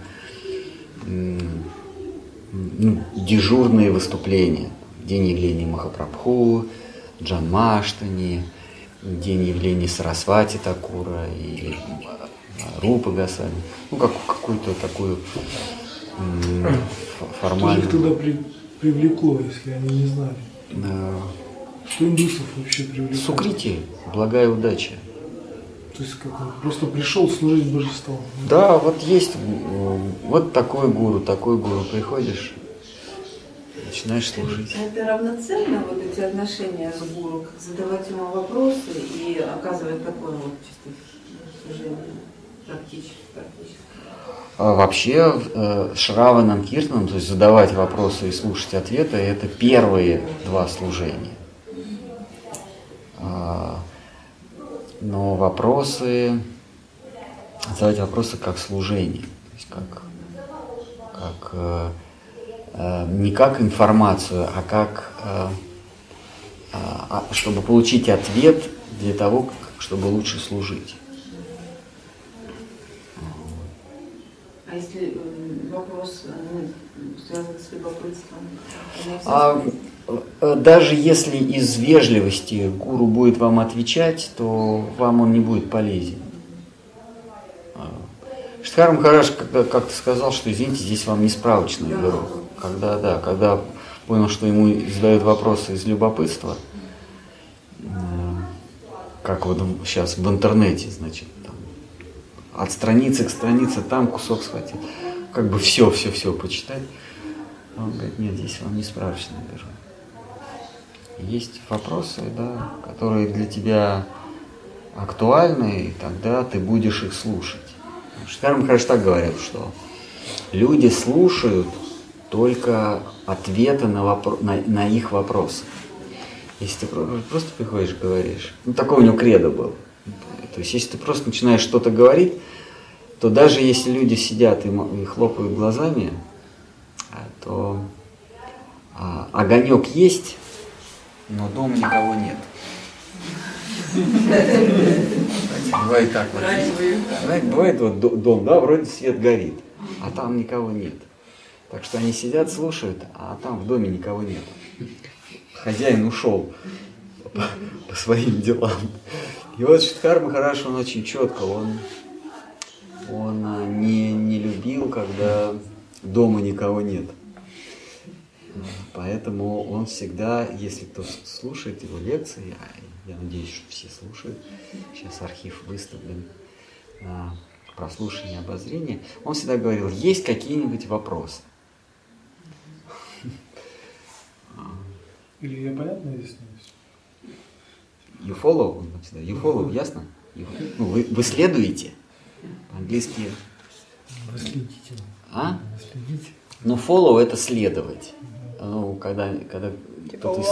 ну, дежурные выступления. День явления Махапрабху, Джанмаштани, день явления Сарасвати Такура или Рупа Гасами. Ну, как, какую-то такую м, ф- Что их туда при- привлекло, если они не знали? Э, Что индусов вообще привлекло? Сукрити, благая удача. То есть как он просто пришел служить божеству. Да, вот есть э, вот такой гуру, такой гуру. Приходишь, начинаешь служить. Это равноценно, вот эти отношения с гуру, как задавать ему вопросы и оказывать такое вот чисто служение практически. практически. А вообще э, Шраванам Киртанам, то есть задавать вопросы и слушать ответы, это первые два служения. Но вопросы, задавать вопросы как служение, то есть как, как э, э, не как информацию, а как э, а, а, чтобы получить ответ для того, чтобы лучше служить. А если м, вопрос э, ну, связан с любопытством? А, э, даже если из вежливости гуру будет вам отвечать, то вам он не будет полезен. А, Штхар Махараш когда как-то сказал, что извините, здесь вам не справочный урок. Когда, да, когда понял, что ему задают вопросы из любопытства, м, как вот сейчас в интернете, значит, там, от страницы к странице, там кусок схватил. Как бы все, все, все почитать. Он говорит, нет, здесь вам не справочный бюро. Есть вопросы, да, которые для тебя актуальны, и тогда ты будешь их слушать. Штарм хорошо так говорят, что люди слушают только ответы на, вопро- на, на их вопросы. Если ты про- просто приходишь и говоришь, ну такой у него кредо был. То есть если ты просто начинаешь что-то говорить, то даже если люди сидят и, и хлопают глазами, а, то а, огонек есть, но дома никого нет. Бывает так вот. Знаете, бывает вот до- дом, да, вроде свет горит, а там никого нет. Так что они сидят, слушают, а там в доме никого нет. Хозяин ушел по, по своим делам. И вот Шидхар Махараш, он очень четко, он, он а, не, не любил, когда дома никого нет. Поэтому он всегда, если кто слушает его лекции, а я надеюсь, что все слушают, сейчас архив выставлен на прослушивание, обозрение, он всегда говорил, есть какие-нибудь вопросы. Или я понятно объясняюсь? You follow, он всегда, you follow, ясно? You- ну, вы, вы следуете. По-английски, Вы следите. а? Вы следите. Ну, follow это следовать. Ну, когда, когда Типа кто-то из-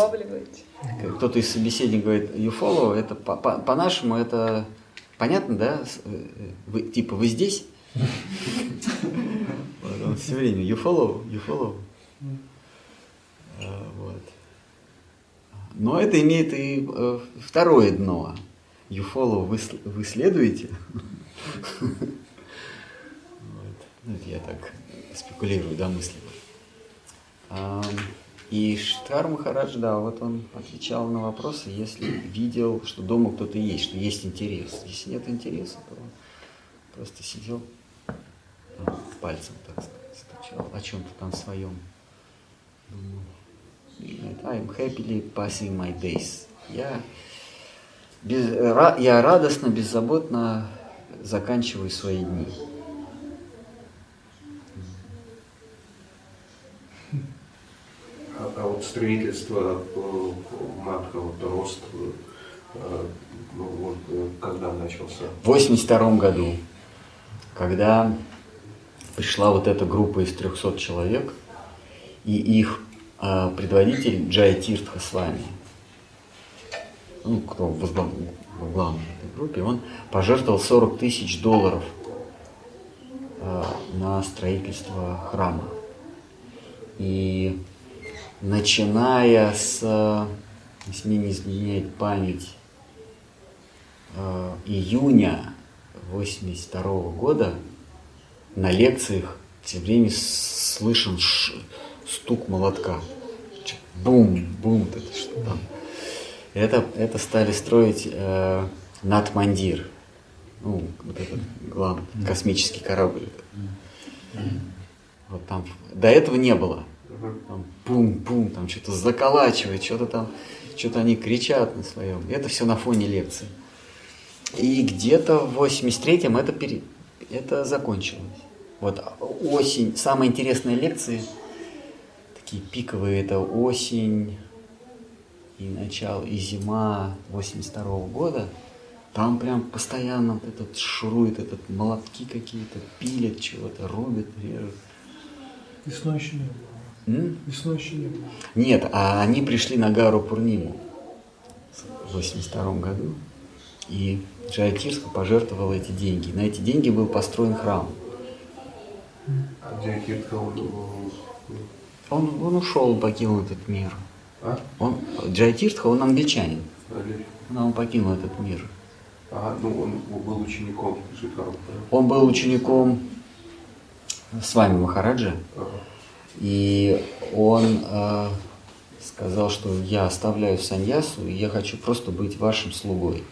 кто-то из собеседников говорит you follow, это по- по- по-нашему это понятно, да? Э, э, Вы, типа вы здесь? Он все время you follow, you follow. А, Вот. Но это имеет и э, второе дно. You follow, вы, вы следуете. Вот. Ну, это я так спекулирую, да, мысленно. И Штхар Махарадж, да, вот он отвечал на вопросы, если видел, что дома кто-то есть, что есть интерес. Если нет интереса, то он просто сидел, там, пальцем, так сказать, стучал о чем-то там своем. Думал, I'm happily passing my days. Я, без- ра- я радостно, беззаботно заканчиваю свои дни. А, вот строительство э, матка, вот рост, э, ну, вот, э, когда начался? В 82 году, когда пришла вот эта группа из 300 человек, и их предводитель Джай Тиртха с вами, ну, кто возглав- во главной этой группе, он пожертвовал 40 тысяч долларов а, на строительство храма. И начиная с, если не изменяет память, э, июня 82 года на лекциях все время слышен стук молотка. Бум, бум, это что там. Это, это стали строить э, Натмандир. Ну, вот этот главный космический корабль. Вот там до этого не было. Там пум-пум, там что-то заколачивает, что-то там, что-то они кричат на своем. Это все на фоне лекции. И где-то в 83-м это, пере... это закончилось. Вот осень, самые интересные лекции, такие пиковые, это осень и начало, и зима 82 года. Там прям постоянно вот этот шурует, этот молотки какие-то, пилят чего-то, рубят, режут. Весной еще не было. М? Весной еще не было. Нет, а они пришли на Гару Пурниму в 82 году, и Джайатирска пожертвовал эти деньги. На эти деньги был построен храм. А Киртха, он, Он, ушел, он покинул этот мир. а? Он, Джайатирстха, он англичанин, но он покинул этот мир. А, ну он был учеником Шикарова. Он был учеником с вами Махараджа, Ага. И он э, сказал, что я оставляю саньясу, и я хочу просто быть вашим слугой.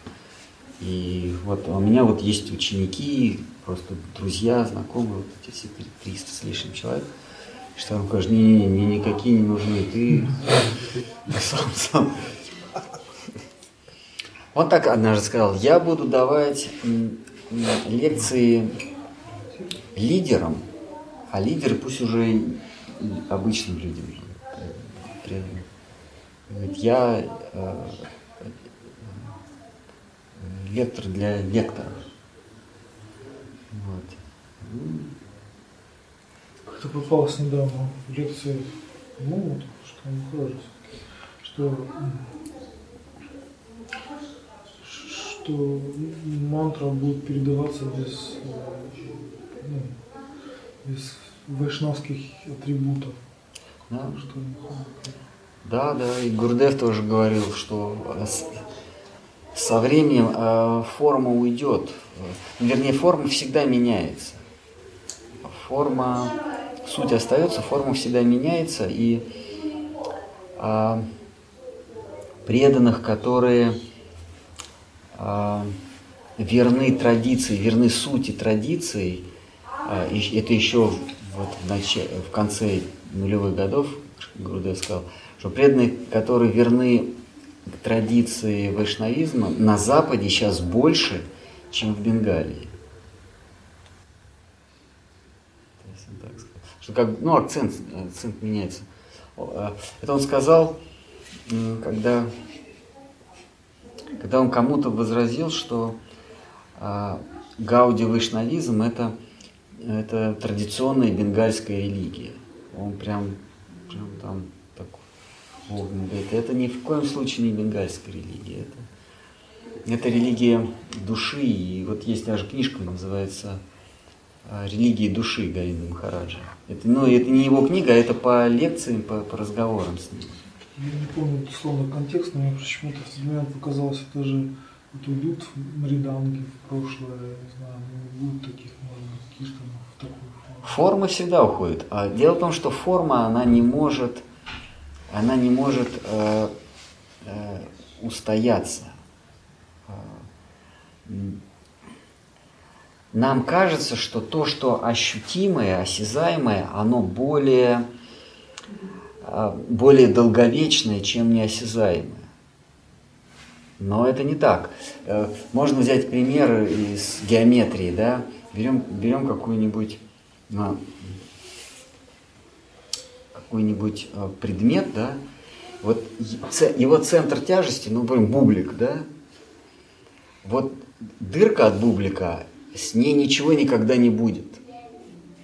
И вот у меня вот есть ученики, просто друзья, знакомые, вот эти все 300 с лишним человек. Что он говорит, не-не-не, мне никакие не нужны, ты [LAUGHS] сам, сам. Он так однажды сказал, я буду давать лекции лидерам, а лидеры пусть уже обычным людям. преданным. Говорит, я э, э, лектор для лекторов. Вот. Как-то попалось недавно в лекции, ну, вот, что он хуже, что, что мантра будет передаваться без, э, ну, без вайшнавских атрибутов. да. Что Да, да, и Гурдев тоже говорил, что э, со временем э, форма уйдет. Э, Вернее, форма всегда меняется. Форма, суть остается, форма всегда меняется, и а, преданных, которые а, верны традиции, верны сути традиций, а, это еще вот в, начале, в конце нулевых годов Гурдев сказал, что преданные, которые верны традиции вайшнавизма, на Западе сейчас больше, чем в Бенгалии. Что как, ну, акцент, акцент меняется. А, Это он сказал, когда, когда он кому-то возразил, что а, гауди вайшнавизм это, это традиционная бенгальская религия. Он прям, прям там так вовремя говорит, это ни в коем случае не бенгальская религия. Это, это религия души. И вот есть даже книжка, называется а, «Религии души» Говинда Махараджа. Это, ну, это не его книга, а это по лекциям, по, по разговорам с ним. Я не помню дословно контекст, но мне почему-то в момент показалось, это же вот уйдут мриданги в прошлое, не знаю, не будет таких, может быть, киртанов в такой форме. Форма всегда уходит. А дело в том, что форма, она не может, она не может э, э, устояться. М, Нам кажется, что то, что ощутимое, осязаемое, оно более, а, более долговечное, чем неосязаемое. Но это не так. Э, Можно взять пример из геометрии, да? Берем, берем какую-нибудь на какой-нибудь э, предмет, да, вот его центр тяжести, ну, например, бублик, да, вот дырка от бублика, с ней ничего никогда не будет,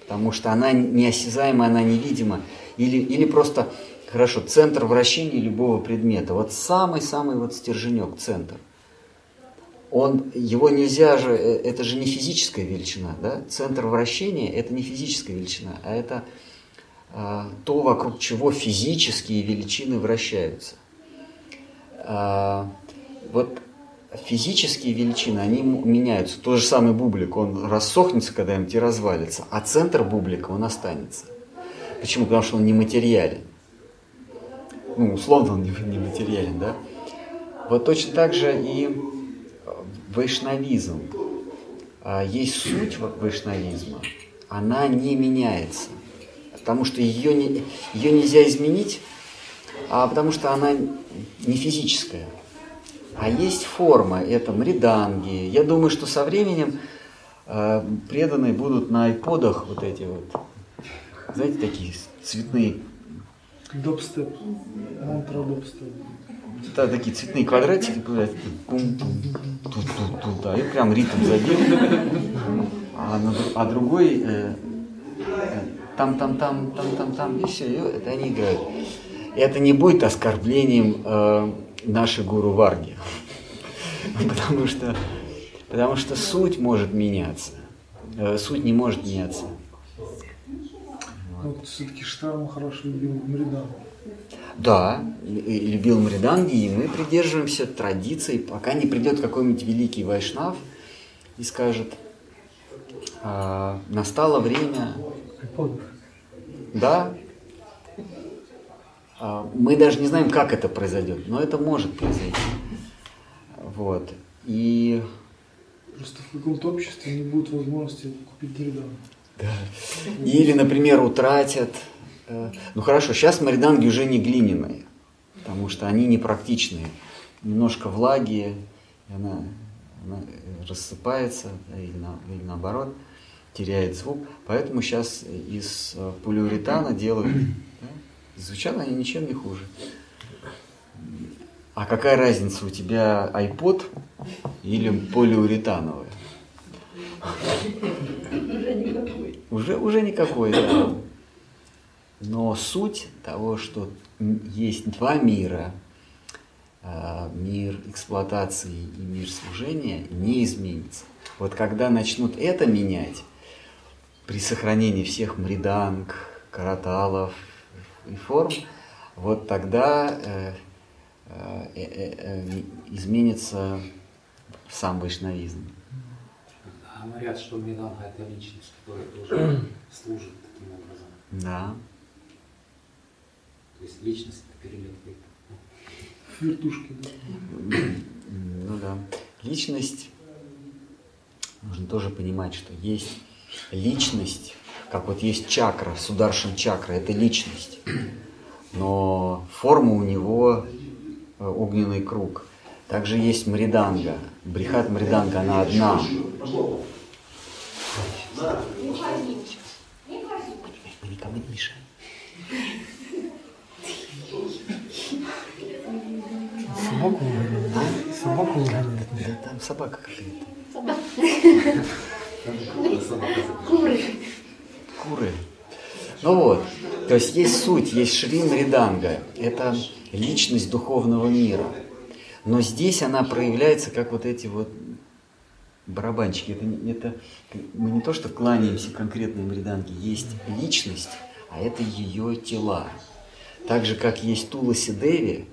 потому что она неосязаема, она невидима, или, или просто, хорошо, центр вращения любого предмета, вот самый-самый вот стерженек, центр, он, его нельзя же, э, это же не физическая величина, да? Центр вращения это не физическая величина, а это а, то, вокруг чего физические величины вращаются. А, вот физические величины, они меняются. Тот же самый бублик, он рассохнется когда-нибудь и развалится, а центр бублика, он останется. Почему? Потому что он нематериален. Ну, условно он не- нематериален, да? Вот точно так же и э, вайшнавизм. А, Есть суть ва- вайшнавизма, она не меняется. потому что ее, не, ее нельзя изменить, а потому что она не физическая. А есть форма, это мриданги. Я думаю, что со временем э, преданные будут на айподах вот эти вот, знаете, такие цветные Дубстеп. Мантра дубстеп. Да, такие цветные квадратики, тут, да, и прям ритм забил. А, а другой э, э, там, там, там, там, там, там, и все, и это они играют. Это не будет оскорблением э, нашей гуру Варги. [LAUGHS] Потому что, потому что суть может меняться. Э, Суть не может меняться. Вот все-таки Штарм хорошо любил Мридан. Да, любил Мриданги, и мы придерживаемся традиций, пока не придет какой-нибудь великий вайшнав и скажет, «А, настало время, да, а, мы даже не знаем, как это произойдет, но это может произойти. Вот. И Просто в каком-то обществе не будет возможности купить Мридан. Или, например, утратят. э, Ну хорошо, сейчас мариданги уже не глиняные, потому что они непрактичные. Немножко влаги, она, она, рассыпается, да, или, на- или наоборот, теряет звук. Поэтому сейчас из э, полиуретана делают. да, Звучат они ничем не хуже. А какая разница, у тебя iPod или полиуретановый? Уже, уже никакой, да. Но суть того, что есть два мира, а, мир эксплуатации и мир служения, не изменится. Вот когда начнут это менять, при сохранении всех мриданг, караталов и форм, вот тогда э, э, э, э, изменится сам вайшнавизм. Говорят, что Миранга это личность, которая тоже [CLEARS THROAT] служит таким образом. Да. То есть личность это перелет Вертушки, да. Ну да. Личность, нужно тоже понимать, что есть личность, как вот есть чакра, сударшин чакра, это личность. Но форма у него э, огненный круг. Также есть мриданга. Брихат мриданга, она одна. Мы никому не мешаем. Собаку выгоняет. Собаку выгоняет. Да там собака какая-то. Куры. Ну вот, то есть есть суть, есть Шри Мриданга, это личность духовного мира. Но здесь она проявляется как вот эти вот барабанчики. Это, не- это мы не то что кланяемся конкретной Мриданге, есть личность, а это ее тела. Так же, как есть Туласи Деви,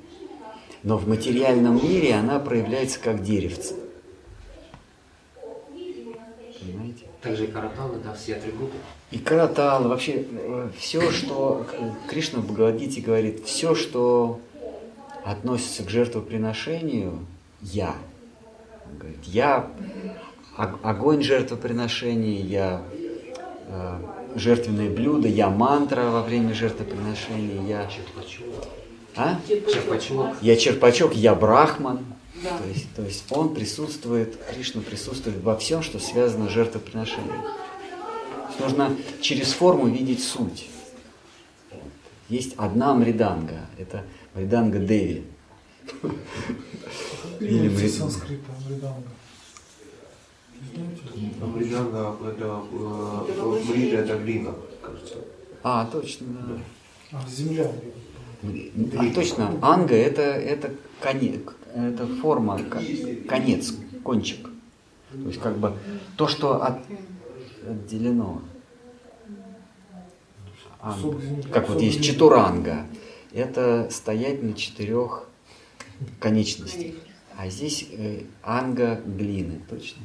но в материальном мире она проявляется как деревце. Понимаете? Также и караталы, да, все атрибуты. И каратал, вообще все, что э, Кришна в Бхагавадгите говорит, все, что относится к жертвоприношению, я. Он говорит, я огонь жертвоприношения, я э, жертвенное блюдо, я мантра во время жертвоприношения, я... А? Черпачок. Я черпачок, я брахман. То, есть, то есть он присутствует, Кришна присутствует во всем, что связано с жертвоприношением. Нужно через форму видеть суть. Есть одна мриданга, это мриданга Деви. Или санскрита Мриданга. Мриданга это э, мрида это глина, кажется. А, точно, да. А, земля. А, точно, анга это, это, коне, это форма, ко- конец, кончик. То есть как бы то, что от- отделено. Анга. Как вот есть четуранга. Это стоять на четырех конечностях. А здесь э, анга глины, точно.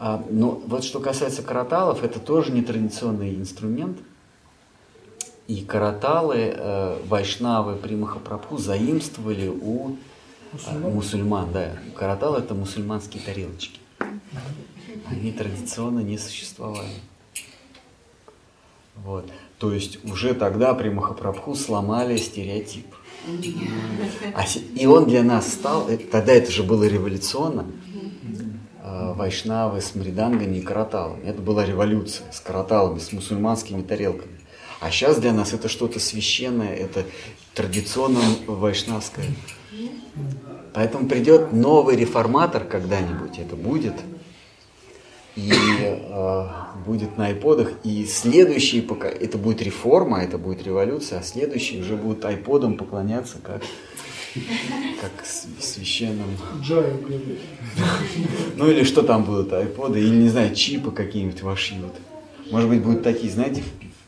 А, но вот что касается караталов, это тоже нетрадиционный инструмент. И караталы э, вайшнавы при Махапрабху заимствовали у э, Мусульман? мусульман. Да. Каратал это мусульманские тарелочки. Они традиционно не существовали. Вот. То есть уже тогда при Махапрабху сломали стереотип. А И он для нас стал, э, тогда это же было революционно, э, вайшнавы с мридангами и караталами. Это была революция с караталами, с мусульманскими тарелками. А сейчас для нас это что-то священное, это традиционно вайшнавское. Поэтому придет новый реформатор когда-нибудь, это будет. И э, будет на айподах. И следующие пока это будет реформа, это будет революция, а следующие уже будут айподам поклоняться как, как с- священным. Джаю говорит. Ну или что там будут, айподы, или не знаю, чипы какие-нибудь вошьют. Может быть, будут такие, знаете,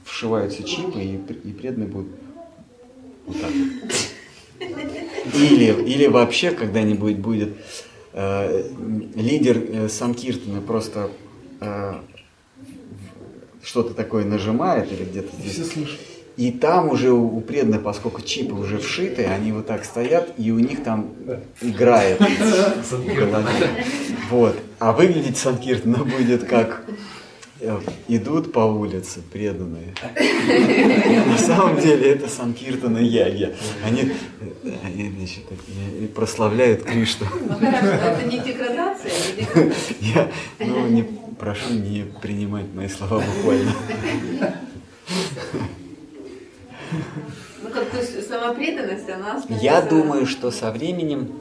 вшиваются чипы, и, и преданные будут вот так вот. Или, или вообще когда-нибудь будет э, лидер э, Санкиртана просто э, что-то такое нажимает или где-то Все здесь. слышат. И там уже у преданных, поскольку чипы уже вшиты, они вот так стоят, и у них там играет. [LAUGHS] Вот. А выглядеть Санкиртана будет как э, идут по улице преданные. На самом деле это Санкиртана Яги. Они, они значит, прославляют Кришну. Ну хорошо, это не деградация, не деградация. [LAUGHS] Я ну, не, прошу не принимать мои слова буквально. [LAUGHS] Ну как, то есть самопреданность, она остается... Я думаю, что со временем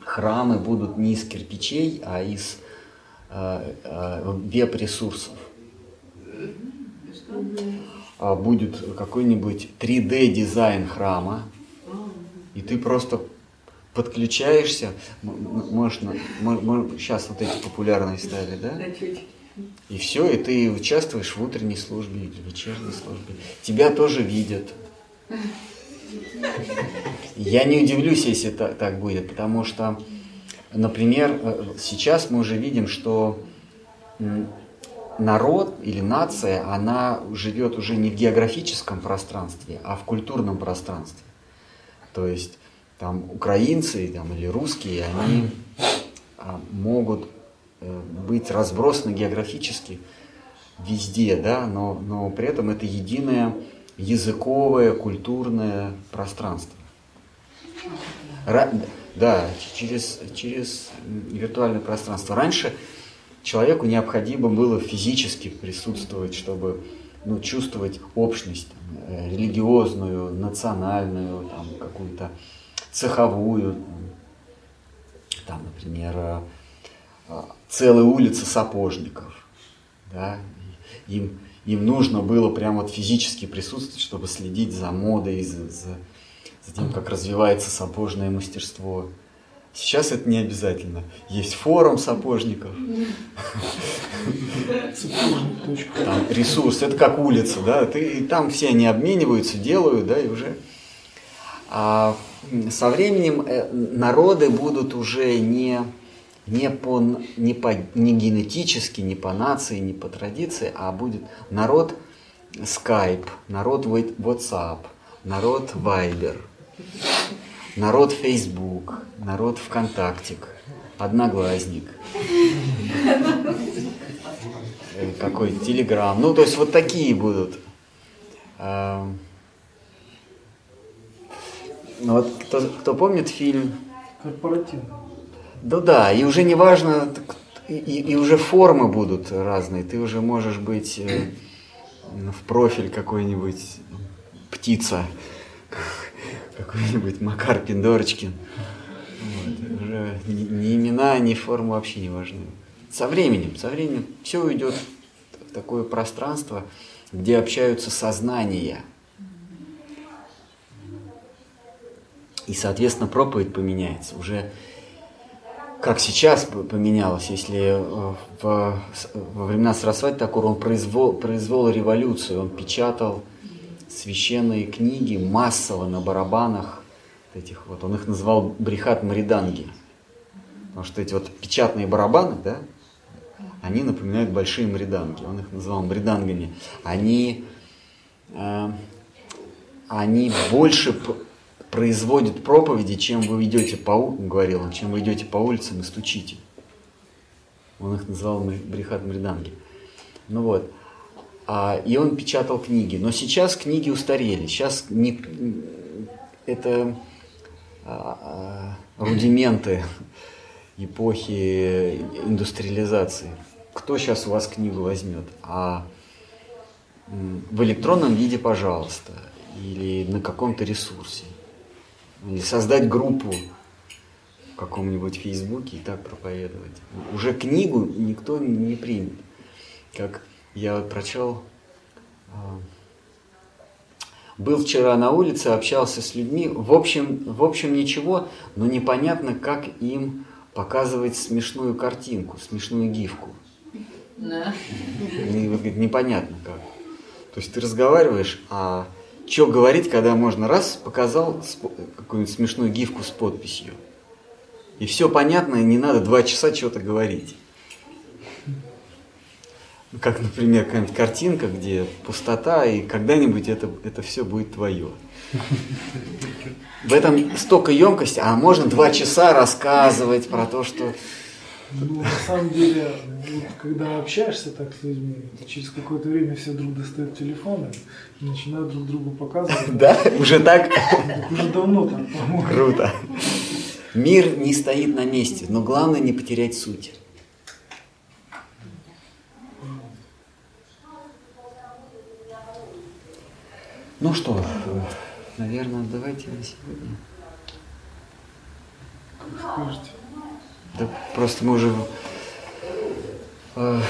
храмы будут не из кирпичей, а из э, э, веб-ресурсов. А будет какой-нибудь 3D-дизайн храма, и ты просто подключаешься, можешь, сейчас вот эти популярные стали, да? И все, и ты участвуешь в утренней службе или вечерней службе. Тебя тоже видят. Я не удивлюсь, если та- так будет, потому что, например, э, сейчас мы уже видим, что народ или нация, она живет уже не в географическом пространстве, а в культурном пространстве. То есть там украинцы там, или русские, они а, могут быть разбросаны географически везде, да, но, но при этом это единое языковое, культурное пространство. Ра- да, через, через виртуальное пространство. Раньше человеку необходимо было физически присутствовать, чтобы ну, чувствовать общность э, религиозную, национальную, там, какую-то цеховую. Там, например, э, целая улица сапожников. Да? Им, им нужно было прям вот физически присутствовать, чтобы следить за модой, за, за- за тем, как развивается сапожное мастерство. Сейчас это не обязательно. Есть форум сапожников, там ресурс, это как улица, да, ты, и там все они обмениваются, делают, да, и уже. А со временем э, народы будут уже не, не, по, не, по, не генетически, не по нации, не по традиции, а будет народ Skype, народ WhatsApp, народ Viber, народ Facebook, народ ВКонтактик, Одноглазник, э, какой Телеграм. Ну, то есть вот такие будут. А, Ну вот кто, кто помнит фильм Корпоративно. Да, да, и уже не важно, и, и- уже формы будут разные. Ты уже можешь быть э, в профиль какой-нибудь птица, [LAUGHS] какой-нибудь Макар Пиндорочкин. Вот, уже ни, ни имена, ни формы вообще не важны. Со временем, со временем все уйдет в такое пространство, где общаются сознания. И, соответственно, проповедь поменяется. Уже как сейчас поменялось, если э, в, во времена Сарасвати Такура он произвел, произвел революцию, он печатал священные книги массово на барабанах этих вот, он их называл брихат Мариданги. Потому что эти вот печатные барабаны, да, они напоминают большие мриданги. Он их называл мридангами. Они, э, они больше п- производят проповеди, чем вы идете по у- говорил он, чем вы идете по улицам и стучите. Он их называл брихат мриданги. Ну вот. А, и он печатал книги. Но сейчас книги устарели. Сейчас не, это а, а, рудименты эпохи индустриализации. Кто сейчас у вас книгу возьмет? А в электронном виде, пожалуйста, или на каком-то ресурсе. Или создать группу в каком-нибудь Фейсбуке и так проповедовать. Уже книгу никто не примет. Как я вот прочел, а, был вчера на улице, общался с людьми, в общем, в общем ничего, но непонятно, как им показывать смешную картинку, смешную гифку. Да. Непонятно как. То есть ты разговариваешь, а что говорить, когда можно раз показал какую-нибудь смешную гифку с подписью. И все понятно, и не надо два часа что-то говорить. Как, например, какая-нибудь картинка, где пустота, и когда-нибудь это, это все будет твое. В этом столько емкости, а можно два часа рассказывать про то, что ну, на самом деле, вот, когда общаешься так с людьми, через какое-то время все друг достают телефоны и начинают друг другу показывать. Да, уже так? Уже давно так, по-моему. Круто. Мир не стоит на месте, но главное не потерять суть. Ну что, наверное, давайте на сегодня. Скажите. Да просто мы уже... Э,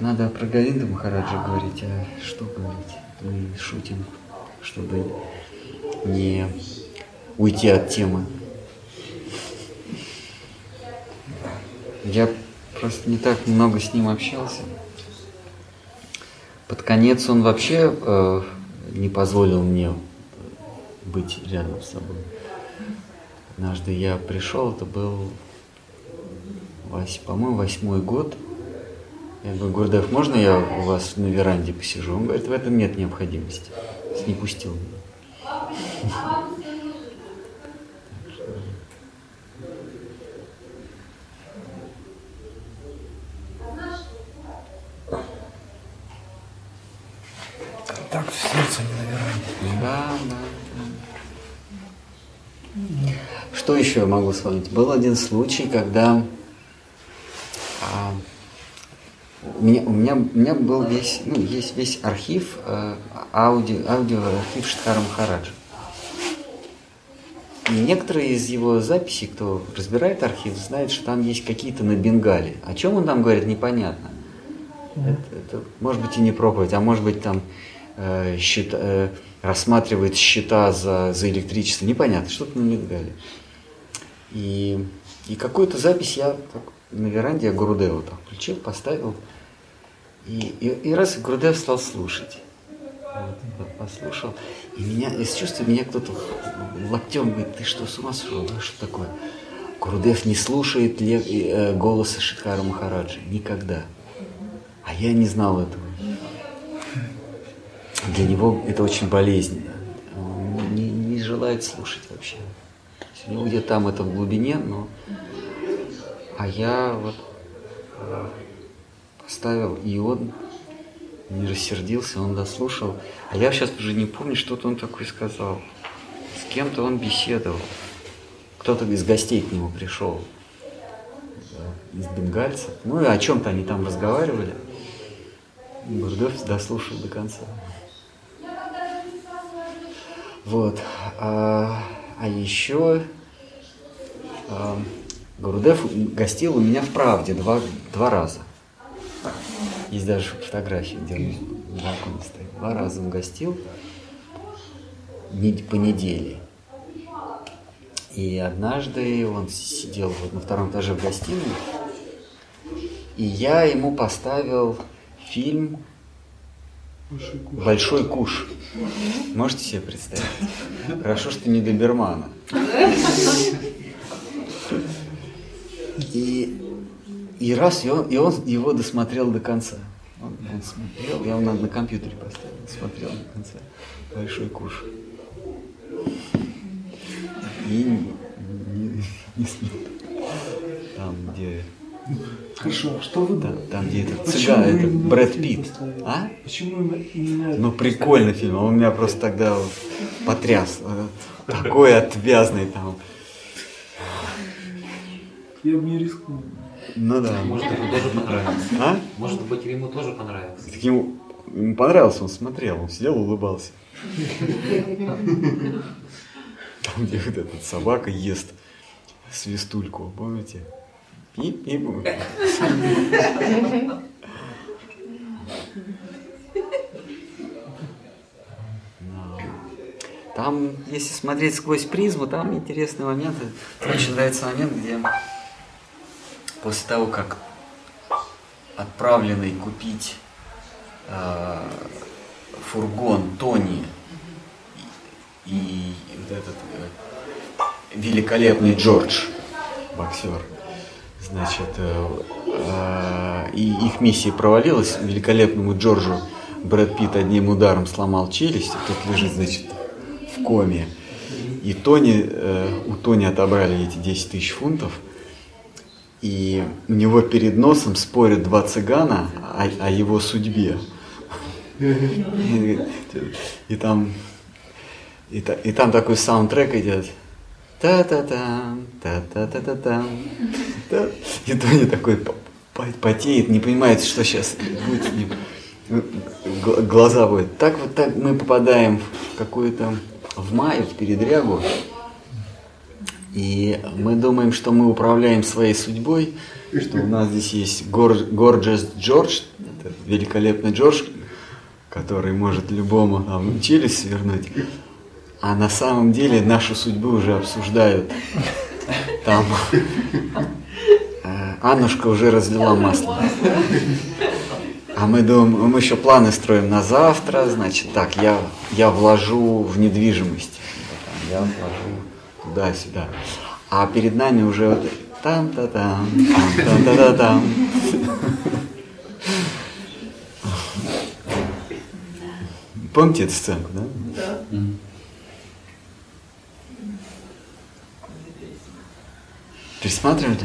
надо про Говинда Махараджа говорить, а что говорить? Мы шутим, чтобы не уйти от темы. Я просто не так много с ним общался. Под конец он вообще э, не позволил мне быть рядом с собой. Однажды я пришел, это был по-моему, восьмой год. Я говорю, Гурдев, можно я у вас на веранде посижу? Он говорит, в этом нет необходимости. Не пустил меня. Так с сердцем на веранде. Да, да, да. Что еще я могу вспомнить? Был один случай, когда у меня, у меня, у меня был весь, ну, есть весь архив, э, аудио, аудиоархив Штхара Махараджа. И некоторые из его записей, кто разбирает архив, знают, что там есть какие-то на бенгале. О чем он там говорит, непонятно. Это, это может быть и не проповедь, а может быть там э, счета, э, рассматривает счета за, за электричество. Непонятно, что-то на бенгале. И, и какую-то запись я так, на веранде Гурудева там включил, поставил. И, и, и раз Гурудев стал слушать. Вот, послушал. И меня, из чувства меня кто-то локтем говорит, ты что, с ума сошел? Что такое? Гурудев не слушает ле, э, голоса Шидхара Махараджи. Никогда. А я не знал этого. Для него это очень болезненно. Он не, не желает слушать вообще. У него где-то там это в глубине, но а я вот поставил, и он не рассердился, он дослушал. А я сейчас уже не помню, что-то он такое сказал. С кем-то он беседовал. Кто-то из гостей к нему пришел, из бенгальцев. Ну и о чем-то они там разговаривали. Бурдов дослушал до конца. Вот. А, а еще а, Гурудев гостил у меня в «Правде» два, два раза. Есть даже фотографии, где он на балконе стоит. Два раза он гостил по неделе. И однажды он сидел вот на втором этаже в гостиной, и я ему поставил фильм. «Большой куш». Можете себе представить? Хорошо, что не Добермана. И, и раз, и он, и он его досмотрел до конца. Он, он смотрел, я его на, на компьютере поставил, смотрел до конца. Большой куш. И не, не, не смел. Там, где Хорошо, а что вы Там, там где этот цыган, это Брэд Питт. А? Почему именно, Ну, прикольный фильм. Он меня просто тогда вот потряс. Вот Такой отвязный там. Я бы не рискнул. Ну да. Может, ему тоже понравился. А? Может быть, ему тоже понравился. Так ему, ему понравился, он смотрел, он сидел, улыбался. Там, где вот эта собака ест свистульку, помните? Пип, пип. Да. Там, если смотреть сквозь призму, там интересный момент. Мне очень нравится момент, где после того, как отправленный купить э, фургон Тони и, вот этот э, великолепный Джордж, боксер, значит, э, э, и их миссия провалилась, великолепному Джорджу Брэд Питт одним ударом сломал челюсть, и тот лежит, значит, в коме. И Тони, э, у Тони отобрали эти 10 тысяч фунтов, и у него перед носом спорят два цыгана о, о его судьбе. И, там и, та- и там такой саундтрек идет. Та-та-там, та-та-та-та-там. та. И Тони такой по- по- потеет, не понимает, что сейчас будет Глаза будет. Так вот так мы попадаем в какую-то в мае, в передрягу. И мы думаем, что мы управляем своей судьбой, что у нас здесь есть гор- Gorgeous Джордж, великолепный Джордж, который может любому там, челюсть свернуть. А на самом деле нашу судьбу уже обсуждают. Там э, Аннушка уже разлила масло. А мы думаем, мы еще планы строим на завтра, значит, так, я, я вложу в недвижимость, я вложу туда-сюда. А перед нами уже вот там-та-там, там-та-та-там. Помните эту сценку, да? Да. Пересматривали?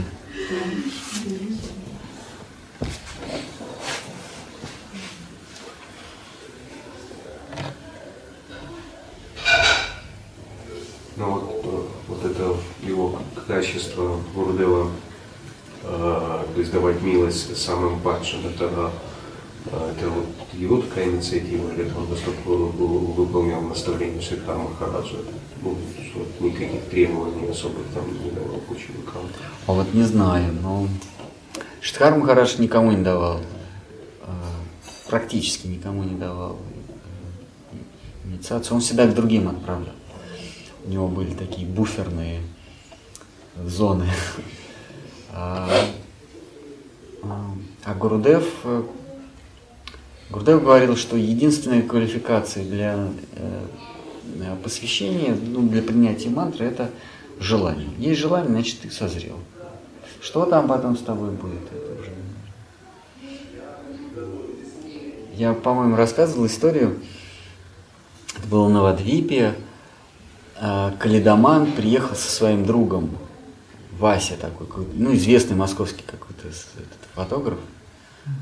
Ну вот, э, вот это его качество Гурдева э, издавать милость самым падшим, это, э, это вот его такая инициатива, или это он настолько вы- выполнял наставление Шридхара Махараджа, ну, что никаких требований особых там не давал к ученикам. А вот не знаю, но Штхар Махарадж никому не давал, э, практически никому не давал инициацию. Он всегда к другим отправлял. У него были такие буферные зоны. А, а, Гурудев, э, Гурудев говорил, что единственная квалификация для э, посвящения, ну, для принятия мантры, это желание. Есть желание, значит, ты созрел. Что там потом с тобой будет, это уже... Я, по-моему, рассказывал историю, это было на Вадвипе, Калидоман приехал со своим другом, Вася такой, ну, известный московский какой-то фотограф.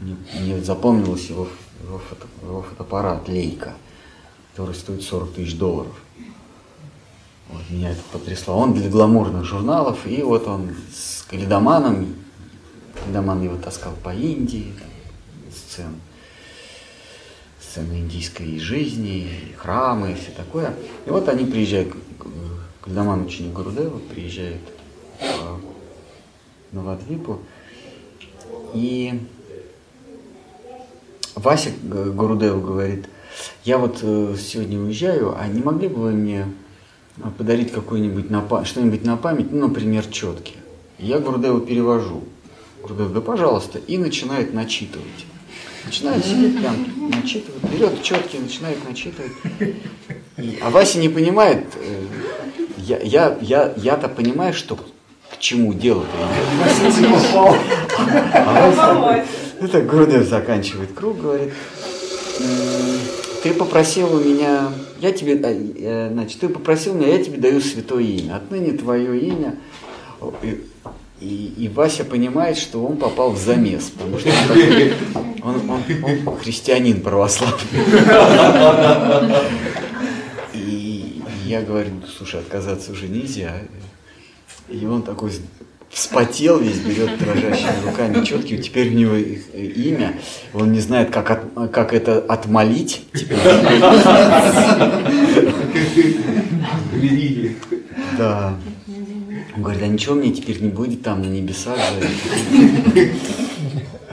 Мне, мне запомнилось его, его, фото- его фотоаппарат Лейка, который стоит 40 тысяч долларов. Вот, меня это потрясло. Он для гламурных журналов, и вот он с Калидоманом, Калидоман его таскал по Индии, сцен, сцены индийской жизни, храмы и все такое. И вот они приезжают, к- к- Калидоман ученик Гурудева, приезжает в Новодвипу, и Вася Г- Гурудеву говорит, я вот э, сегодня уезжаю, а не могли бы вы мне а, подарить какой-нибудь на что-нибудь на память, ну, например, четки. Я Гурдеву перевожу. Гурдев, да пожалуйста, и начинает начитывать. Начинает сидеть прям, начитывать, берет четки, начинает начитывать. А Вася не понимает, э, я, я, я, я-то понимаю, что к чему дело-то идет. А Вася так Гурдев заканчивает круг, говорит, «М, ты попросил у меня, я тебе, э, э, значит, ты попросил меня, я тебе даю святое имя. Отныне твое имя. И, и, и Вася понимает, что он попал в замес, потому что он, он, он, он христианин православный. [LAUGHS] Я говорю, слушай, отказаться уже нельзя. И он такой вспотел весь, берет дрожащими руками четкие, теперь у него имя, он не знает, как, от, как это отмолить. Теперь. Да. Он говорит, а ничего мне теперь не будет там на небесах.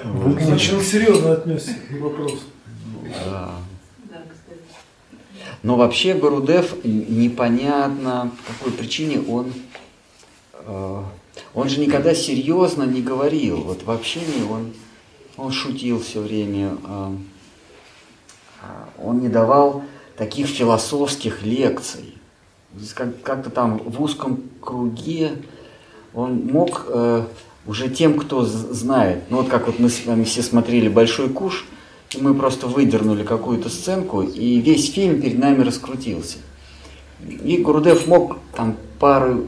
Он серьезно отнесся к вопросу. Да. Но вообще Гурудев непонятно, по какой причине он, э, он же никогда серьезно не говорил. Вот в общении он, он шутил все время, э, он не давал таких философских лекций. Как-то там в узком круге он мог э, уже тем, кто знает, ну вот как вот мы с вами все смотрели «Большой куш», мы просто выдернули какую-то сценку, и весь фильм перед нами раскрутился. И Гурдев мог там пару,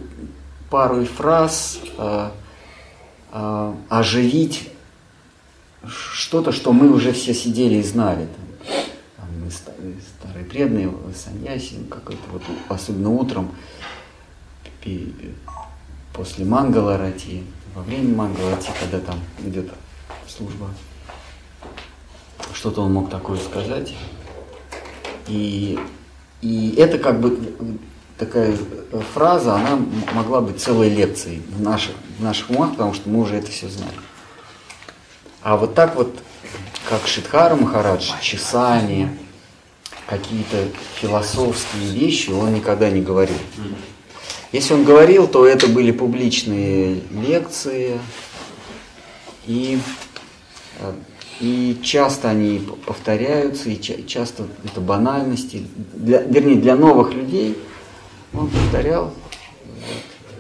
пару фраз э, э, оживить что-то, что мы уже все сидели и знали. Там, там мы старые преданные, саньяси, какой-то вот, особенно утром, после Мангаларати, во время Мангаларати, когда там идет служба что-то он мог такое сказать. И, и это как бы такая фраза, она могла быть целой лекцией в наших, в наших умах, потому что мы уже это все знаем. А вот так вот, как Шидхара Махарадж, чесание, какие-то философские вещи он никогда не говорил. Если он говорил, то это были публичные лекции, и э, и часто они повторяются, и часто это банальности. Для, вернее, для новых людей он повторял.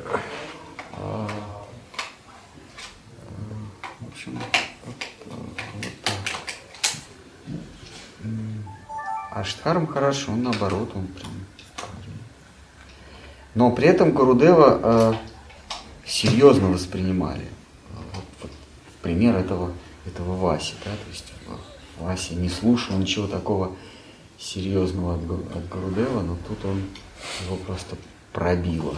Вот. А, в общем. А Штхарм хорошо, он наоборот, он прям. Но при этом Гурудева э, серьезно воспринимали. Вот, вот, пример этого этого Васи, да, то есть Вася не слушал ничего такого серьезного от, от Гурудева, но тут он его просто пробило.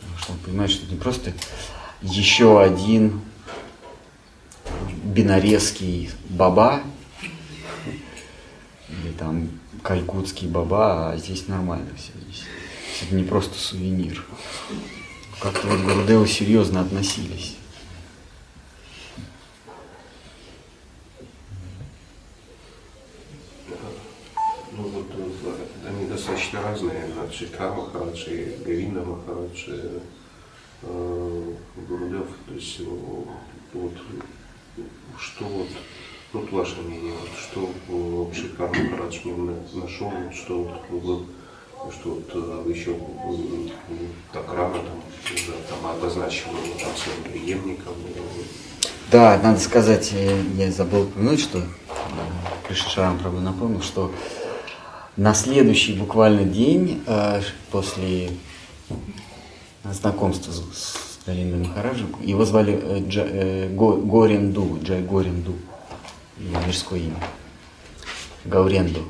Потому что он понимает, что это не просто еще один бинарезский баба, или там калькутский баба, а здесь нормально все. Здесь. Это не просто сувенир. Как-то вот к Гурудеву серьезно относились. Шридхар Махарадж и Гавинда Махарадж, э, Гурудев. То есть вот, что вот, вот ваше мнение, вот, что Шридхар Махарадж мне нашел, вот, что вот, был что вот э, еще так рано там там обозначил там своим преемником. Да, надо сказать, я забыл упомянуть, что Кришна Шарам, правда, напомнил, что на следующий буквально день э, после знакомства с, с Галиндой Махараджем, его звали э, э, Го, Горенду, Джай Горенду, его мирское имя, Гауренду.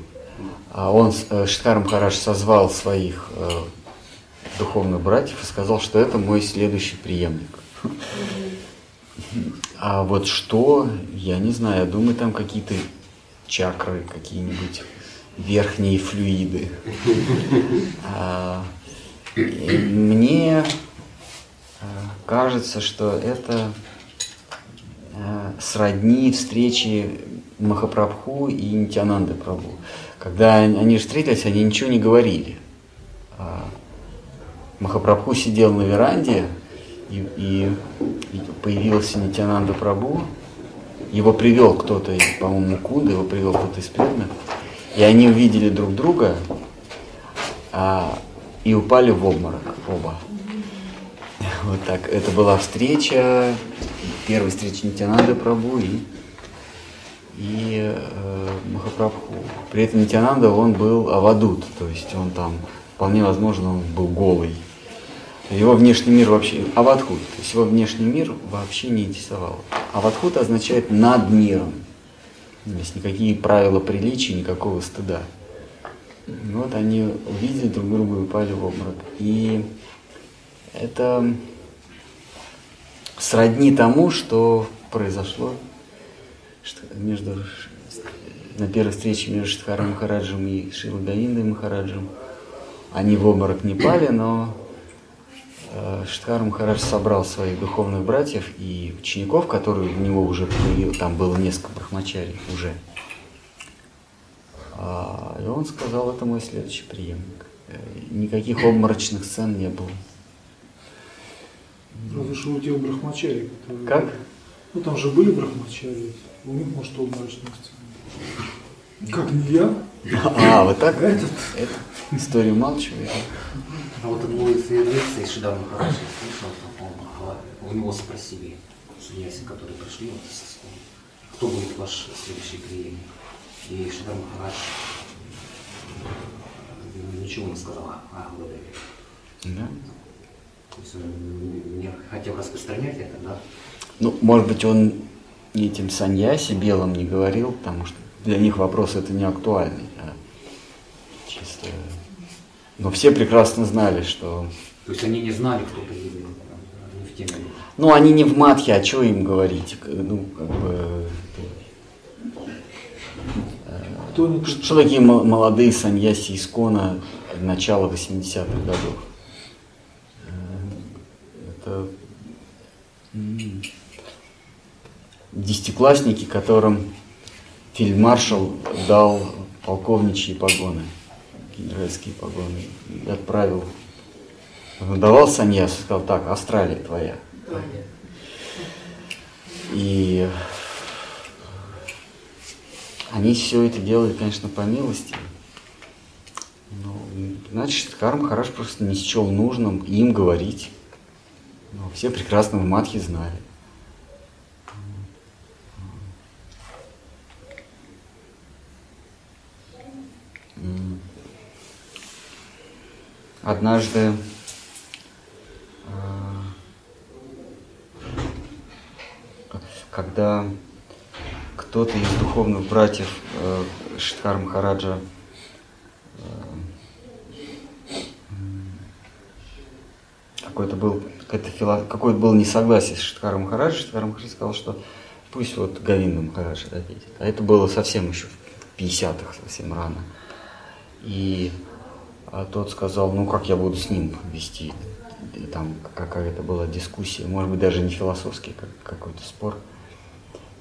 А он, э, Шиткар Махарадж, созвал своих э, духовных братьев и сказал, что это мой следующий преемник. А вот что, я не знаю, я думаю, там какие-то чакры какие-нибудь верхние флюиды. А, мне а, кажется, что это а, сродни встречи Махапрабху и Нитянанды Прабху. Когда они встретились, они ничего не говорили. Махапрабху сидел на веранде, и, и, появился Нитянанда Прабху. Его привел кто-то, по-моему, Куда, его привел кто-то из преданных. И они увидели друг друга а, и упали в обморок оба. [LAUGHS] Вот так. Это была встреча, первая встреча Нитянанды Прабу и, и э, Махапрабху. При этом Нитянанда, он был авадут, то есть он там, вполне возможно, он был голый. Его внешний мир вообще, аватхут, то есть его внешний мир вообще не интересовал. Аватхут означает над миром. То есть никакие правила приличия, никакого стыда. Вот они увидели друг друга и упали в обморок. И это сродни тому, что произошло что между, на первой встрече между Штхаром Махараджем и Шилой Говиндой Махараджем. Они в обморок не пали, но э, Штхар Махарадж собрал своих духовных братьев и учеников, которые у него уже там было несколько брахмачарий уже. А, и он сказал, это мой следующий преемник. Э, Никаких обморочных сцен не было. Разве что у тех брахмачари, которые... Как? Ну там же были брахмачари, у них может обморочных сцен. Как не я? [LAUGHS] А, вот так? Этот. Это историю умалчивает. А вот одну из лекций Шидар Махарадж я слышал, он, у него спросили саньяси, которые пришли вот кто будет ваш следующий преемник. И Шидар Махарадж э, ничего не сказал о Гладеве. Да. То есть он не хотел распространять это, да? Ну, может быть, он этим саньяси белым не говорил, потому что для них вопрос это не актуальный, а чисто... Но все прекрасно знали, что... То есть они не знали, кто преемник, они в теме. Ну, они не в матхе, а что им говорить? Ну, как бы... Кто не Что, что такие мо- молодые саньяси Искона начала 80-х годов? Э, Это десятиклассники, которым фельдмаршал дал полковничьи погоны, генеральские погоны, отправил. Давал саньяс, сказал, так, Австралия твоя. И они все это делали, конечно, по милости. Но, значит, Карм Хараш просто не счел нужным им говорить. Но все прекрасно в Матхе знали. М. Однажды а, когда кто-то из духовных братьев э, Махараджа э, какой-то был какой-то фило- какое-то было несогласие с Штхаром Махараджем, Штхар Махарадж сказал, что пусть вот Говинда Махараджа ответит. А это было совсем еще в 50-х, совсем рано. И а тот сказал, ну как я буду с ним вести? Там какая-то была дискуссия, может быть даже не философский, как какой-то спор.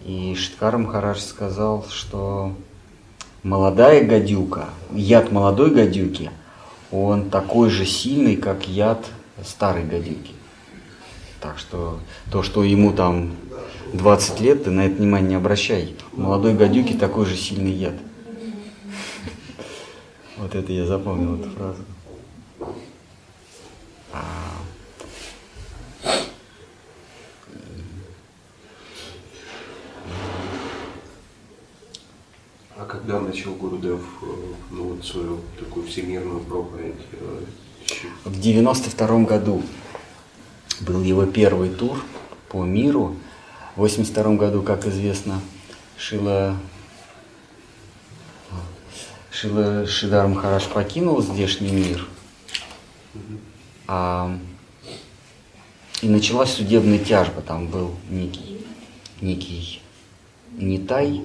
И Шиткар Махарадж сказал, что молодая гадюка, яд молодой гадюки, он такой же сильный, как яд старой гадюки. Так что то, что ему там 20 лет, ты на это внимание не обращай. У молодой гадюки такой же сильный яд. Вот это я запомнил эту фразу. А, А когда начал Гурудев э, ну, вот свою такую всемирную проповедь? э, В 92 году был его первый тур по миру. В 82 году, как известно, Шила, Шила Шидар Махараш покинул здешний мир. А, и началась судебная тяжба. Там был некий, некий Нитай,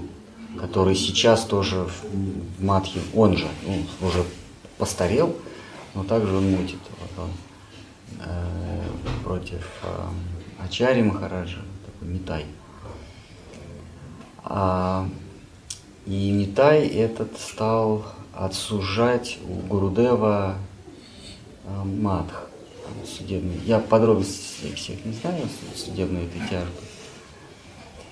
который сейчас тоже в, Матхе, он же, ну, уже постарел, но также он мутит. Вот он, э, против э, Ачари Махараджа, такой Нитай. А, и Нитай этот стал отсужать у Гурудева э, Мадх судебный. Я подробностей всех не знаю судебной этой тяжбы.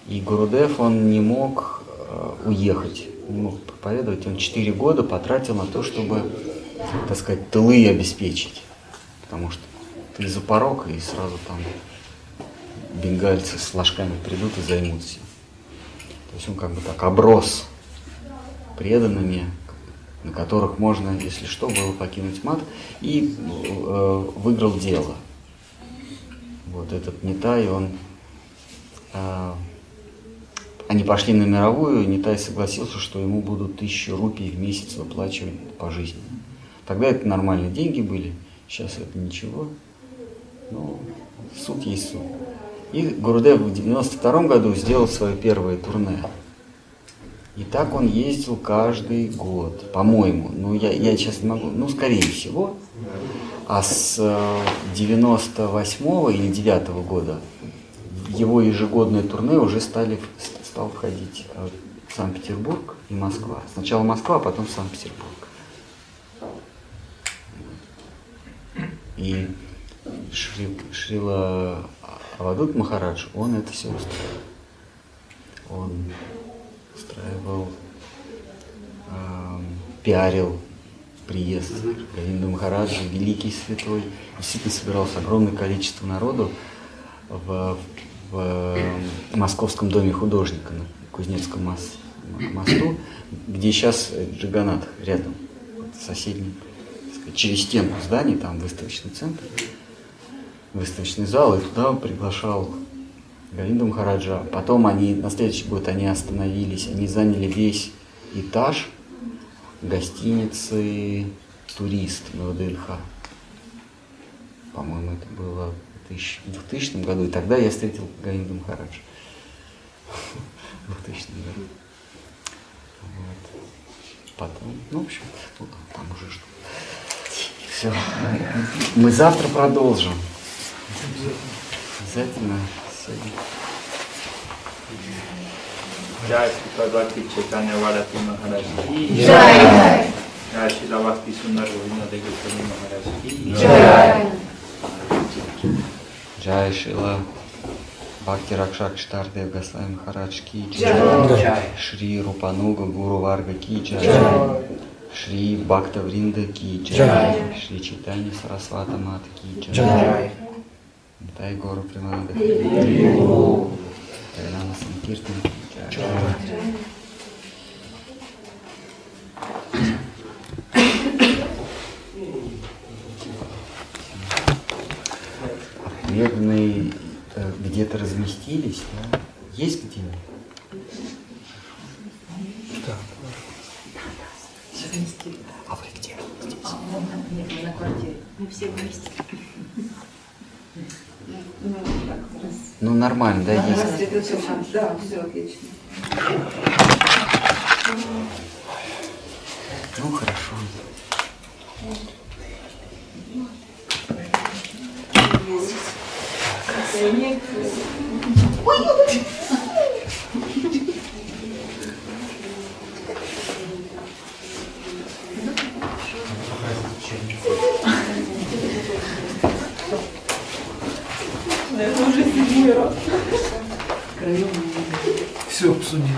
И Гурудев, он не мог э, уехать, не мог проповедовать. Он четыре года потратил на то, чтобы, так сказать, тылы обеспечить. Потому что ты за порог, и сразу там бенгальцы с флажками придут и займут все. То есть он как бы так оброс преданными, на которых можно, если что, было покинуть мат, и э, выиграл дело. вот этот Нитай, он... а, они пошли на мировую, Нитай согласился, что ему будут тысячу рупий в месяц выплачивать по жизни. Тогда это нормальные деньги были, сейчас это ничего. Ну, суд есть суд. И Гурдев в 92 году сделал свое первое турне. И так он ездил каждый год, по-моему. Ну, я, я сейчас не могу, ну, скорее всего. А с э, 98 или 9 года в его ежегодное турне уже стали, стал входить э, Санкт-Петербург и Москва. Сначала Москва, а потом Санкт-Петербург. И Шри, Шрила Авадут Махарадж, он это все устраивал. Он устраивал, эм, пиарил приезд Говинда Махараджа, великий святой. Действительно собиралось огромное количество народу в, в эм, Московском доме художника на Кузнецком мос- мосту, где сейчас Джиганат рядом, соседний, сказать, через стенку зданий, там выставочный центр, выставочный зал, и туда он приглашал Говинда Махараджа. Потом они, на следующий год они остановились, они заняли весь этаж гостиницы «Турист» в ВДЛХ. По-моему, это было в 2000 в 2000 году, и тогда я встретил Говинда Махараджа. [LAUGHS] В 2000 году. Вот. Потом, ну, в общем, ну, там уже что. Все. Мы завтра продолжим. Обязательно. Jay શ્રી Бхакти Ракшак Махарадж Шри Рупануга Гуру Варга Ки Шри Бхакта Вринда Ки Шри Читани Сарасвата Мат Ки Дай Гору Примананда Гуру. Харинама Санкиртан э, где-то разместились, да? Есть где? А вы где? Нет, мы на квартире. Мы все вместе. Ну, так, раз. Ну нормально, да, есть. Раз, это всё, Да, все отлично. Ну хорошо. Ладно, это уже седьмой раз. Все обсудили.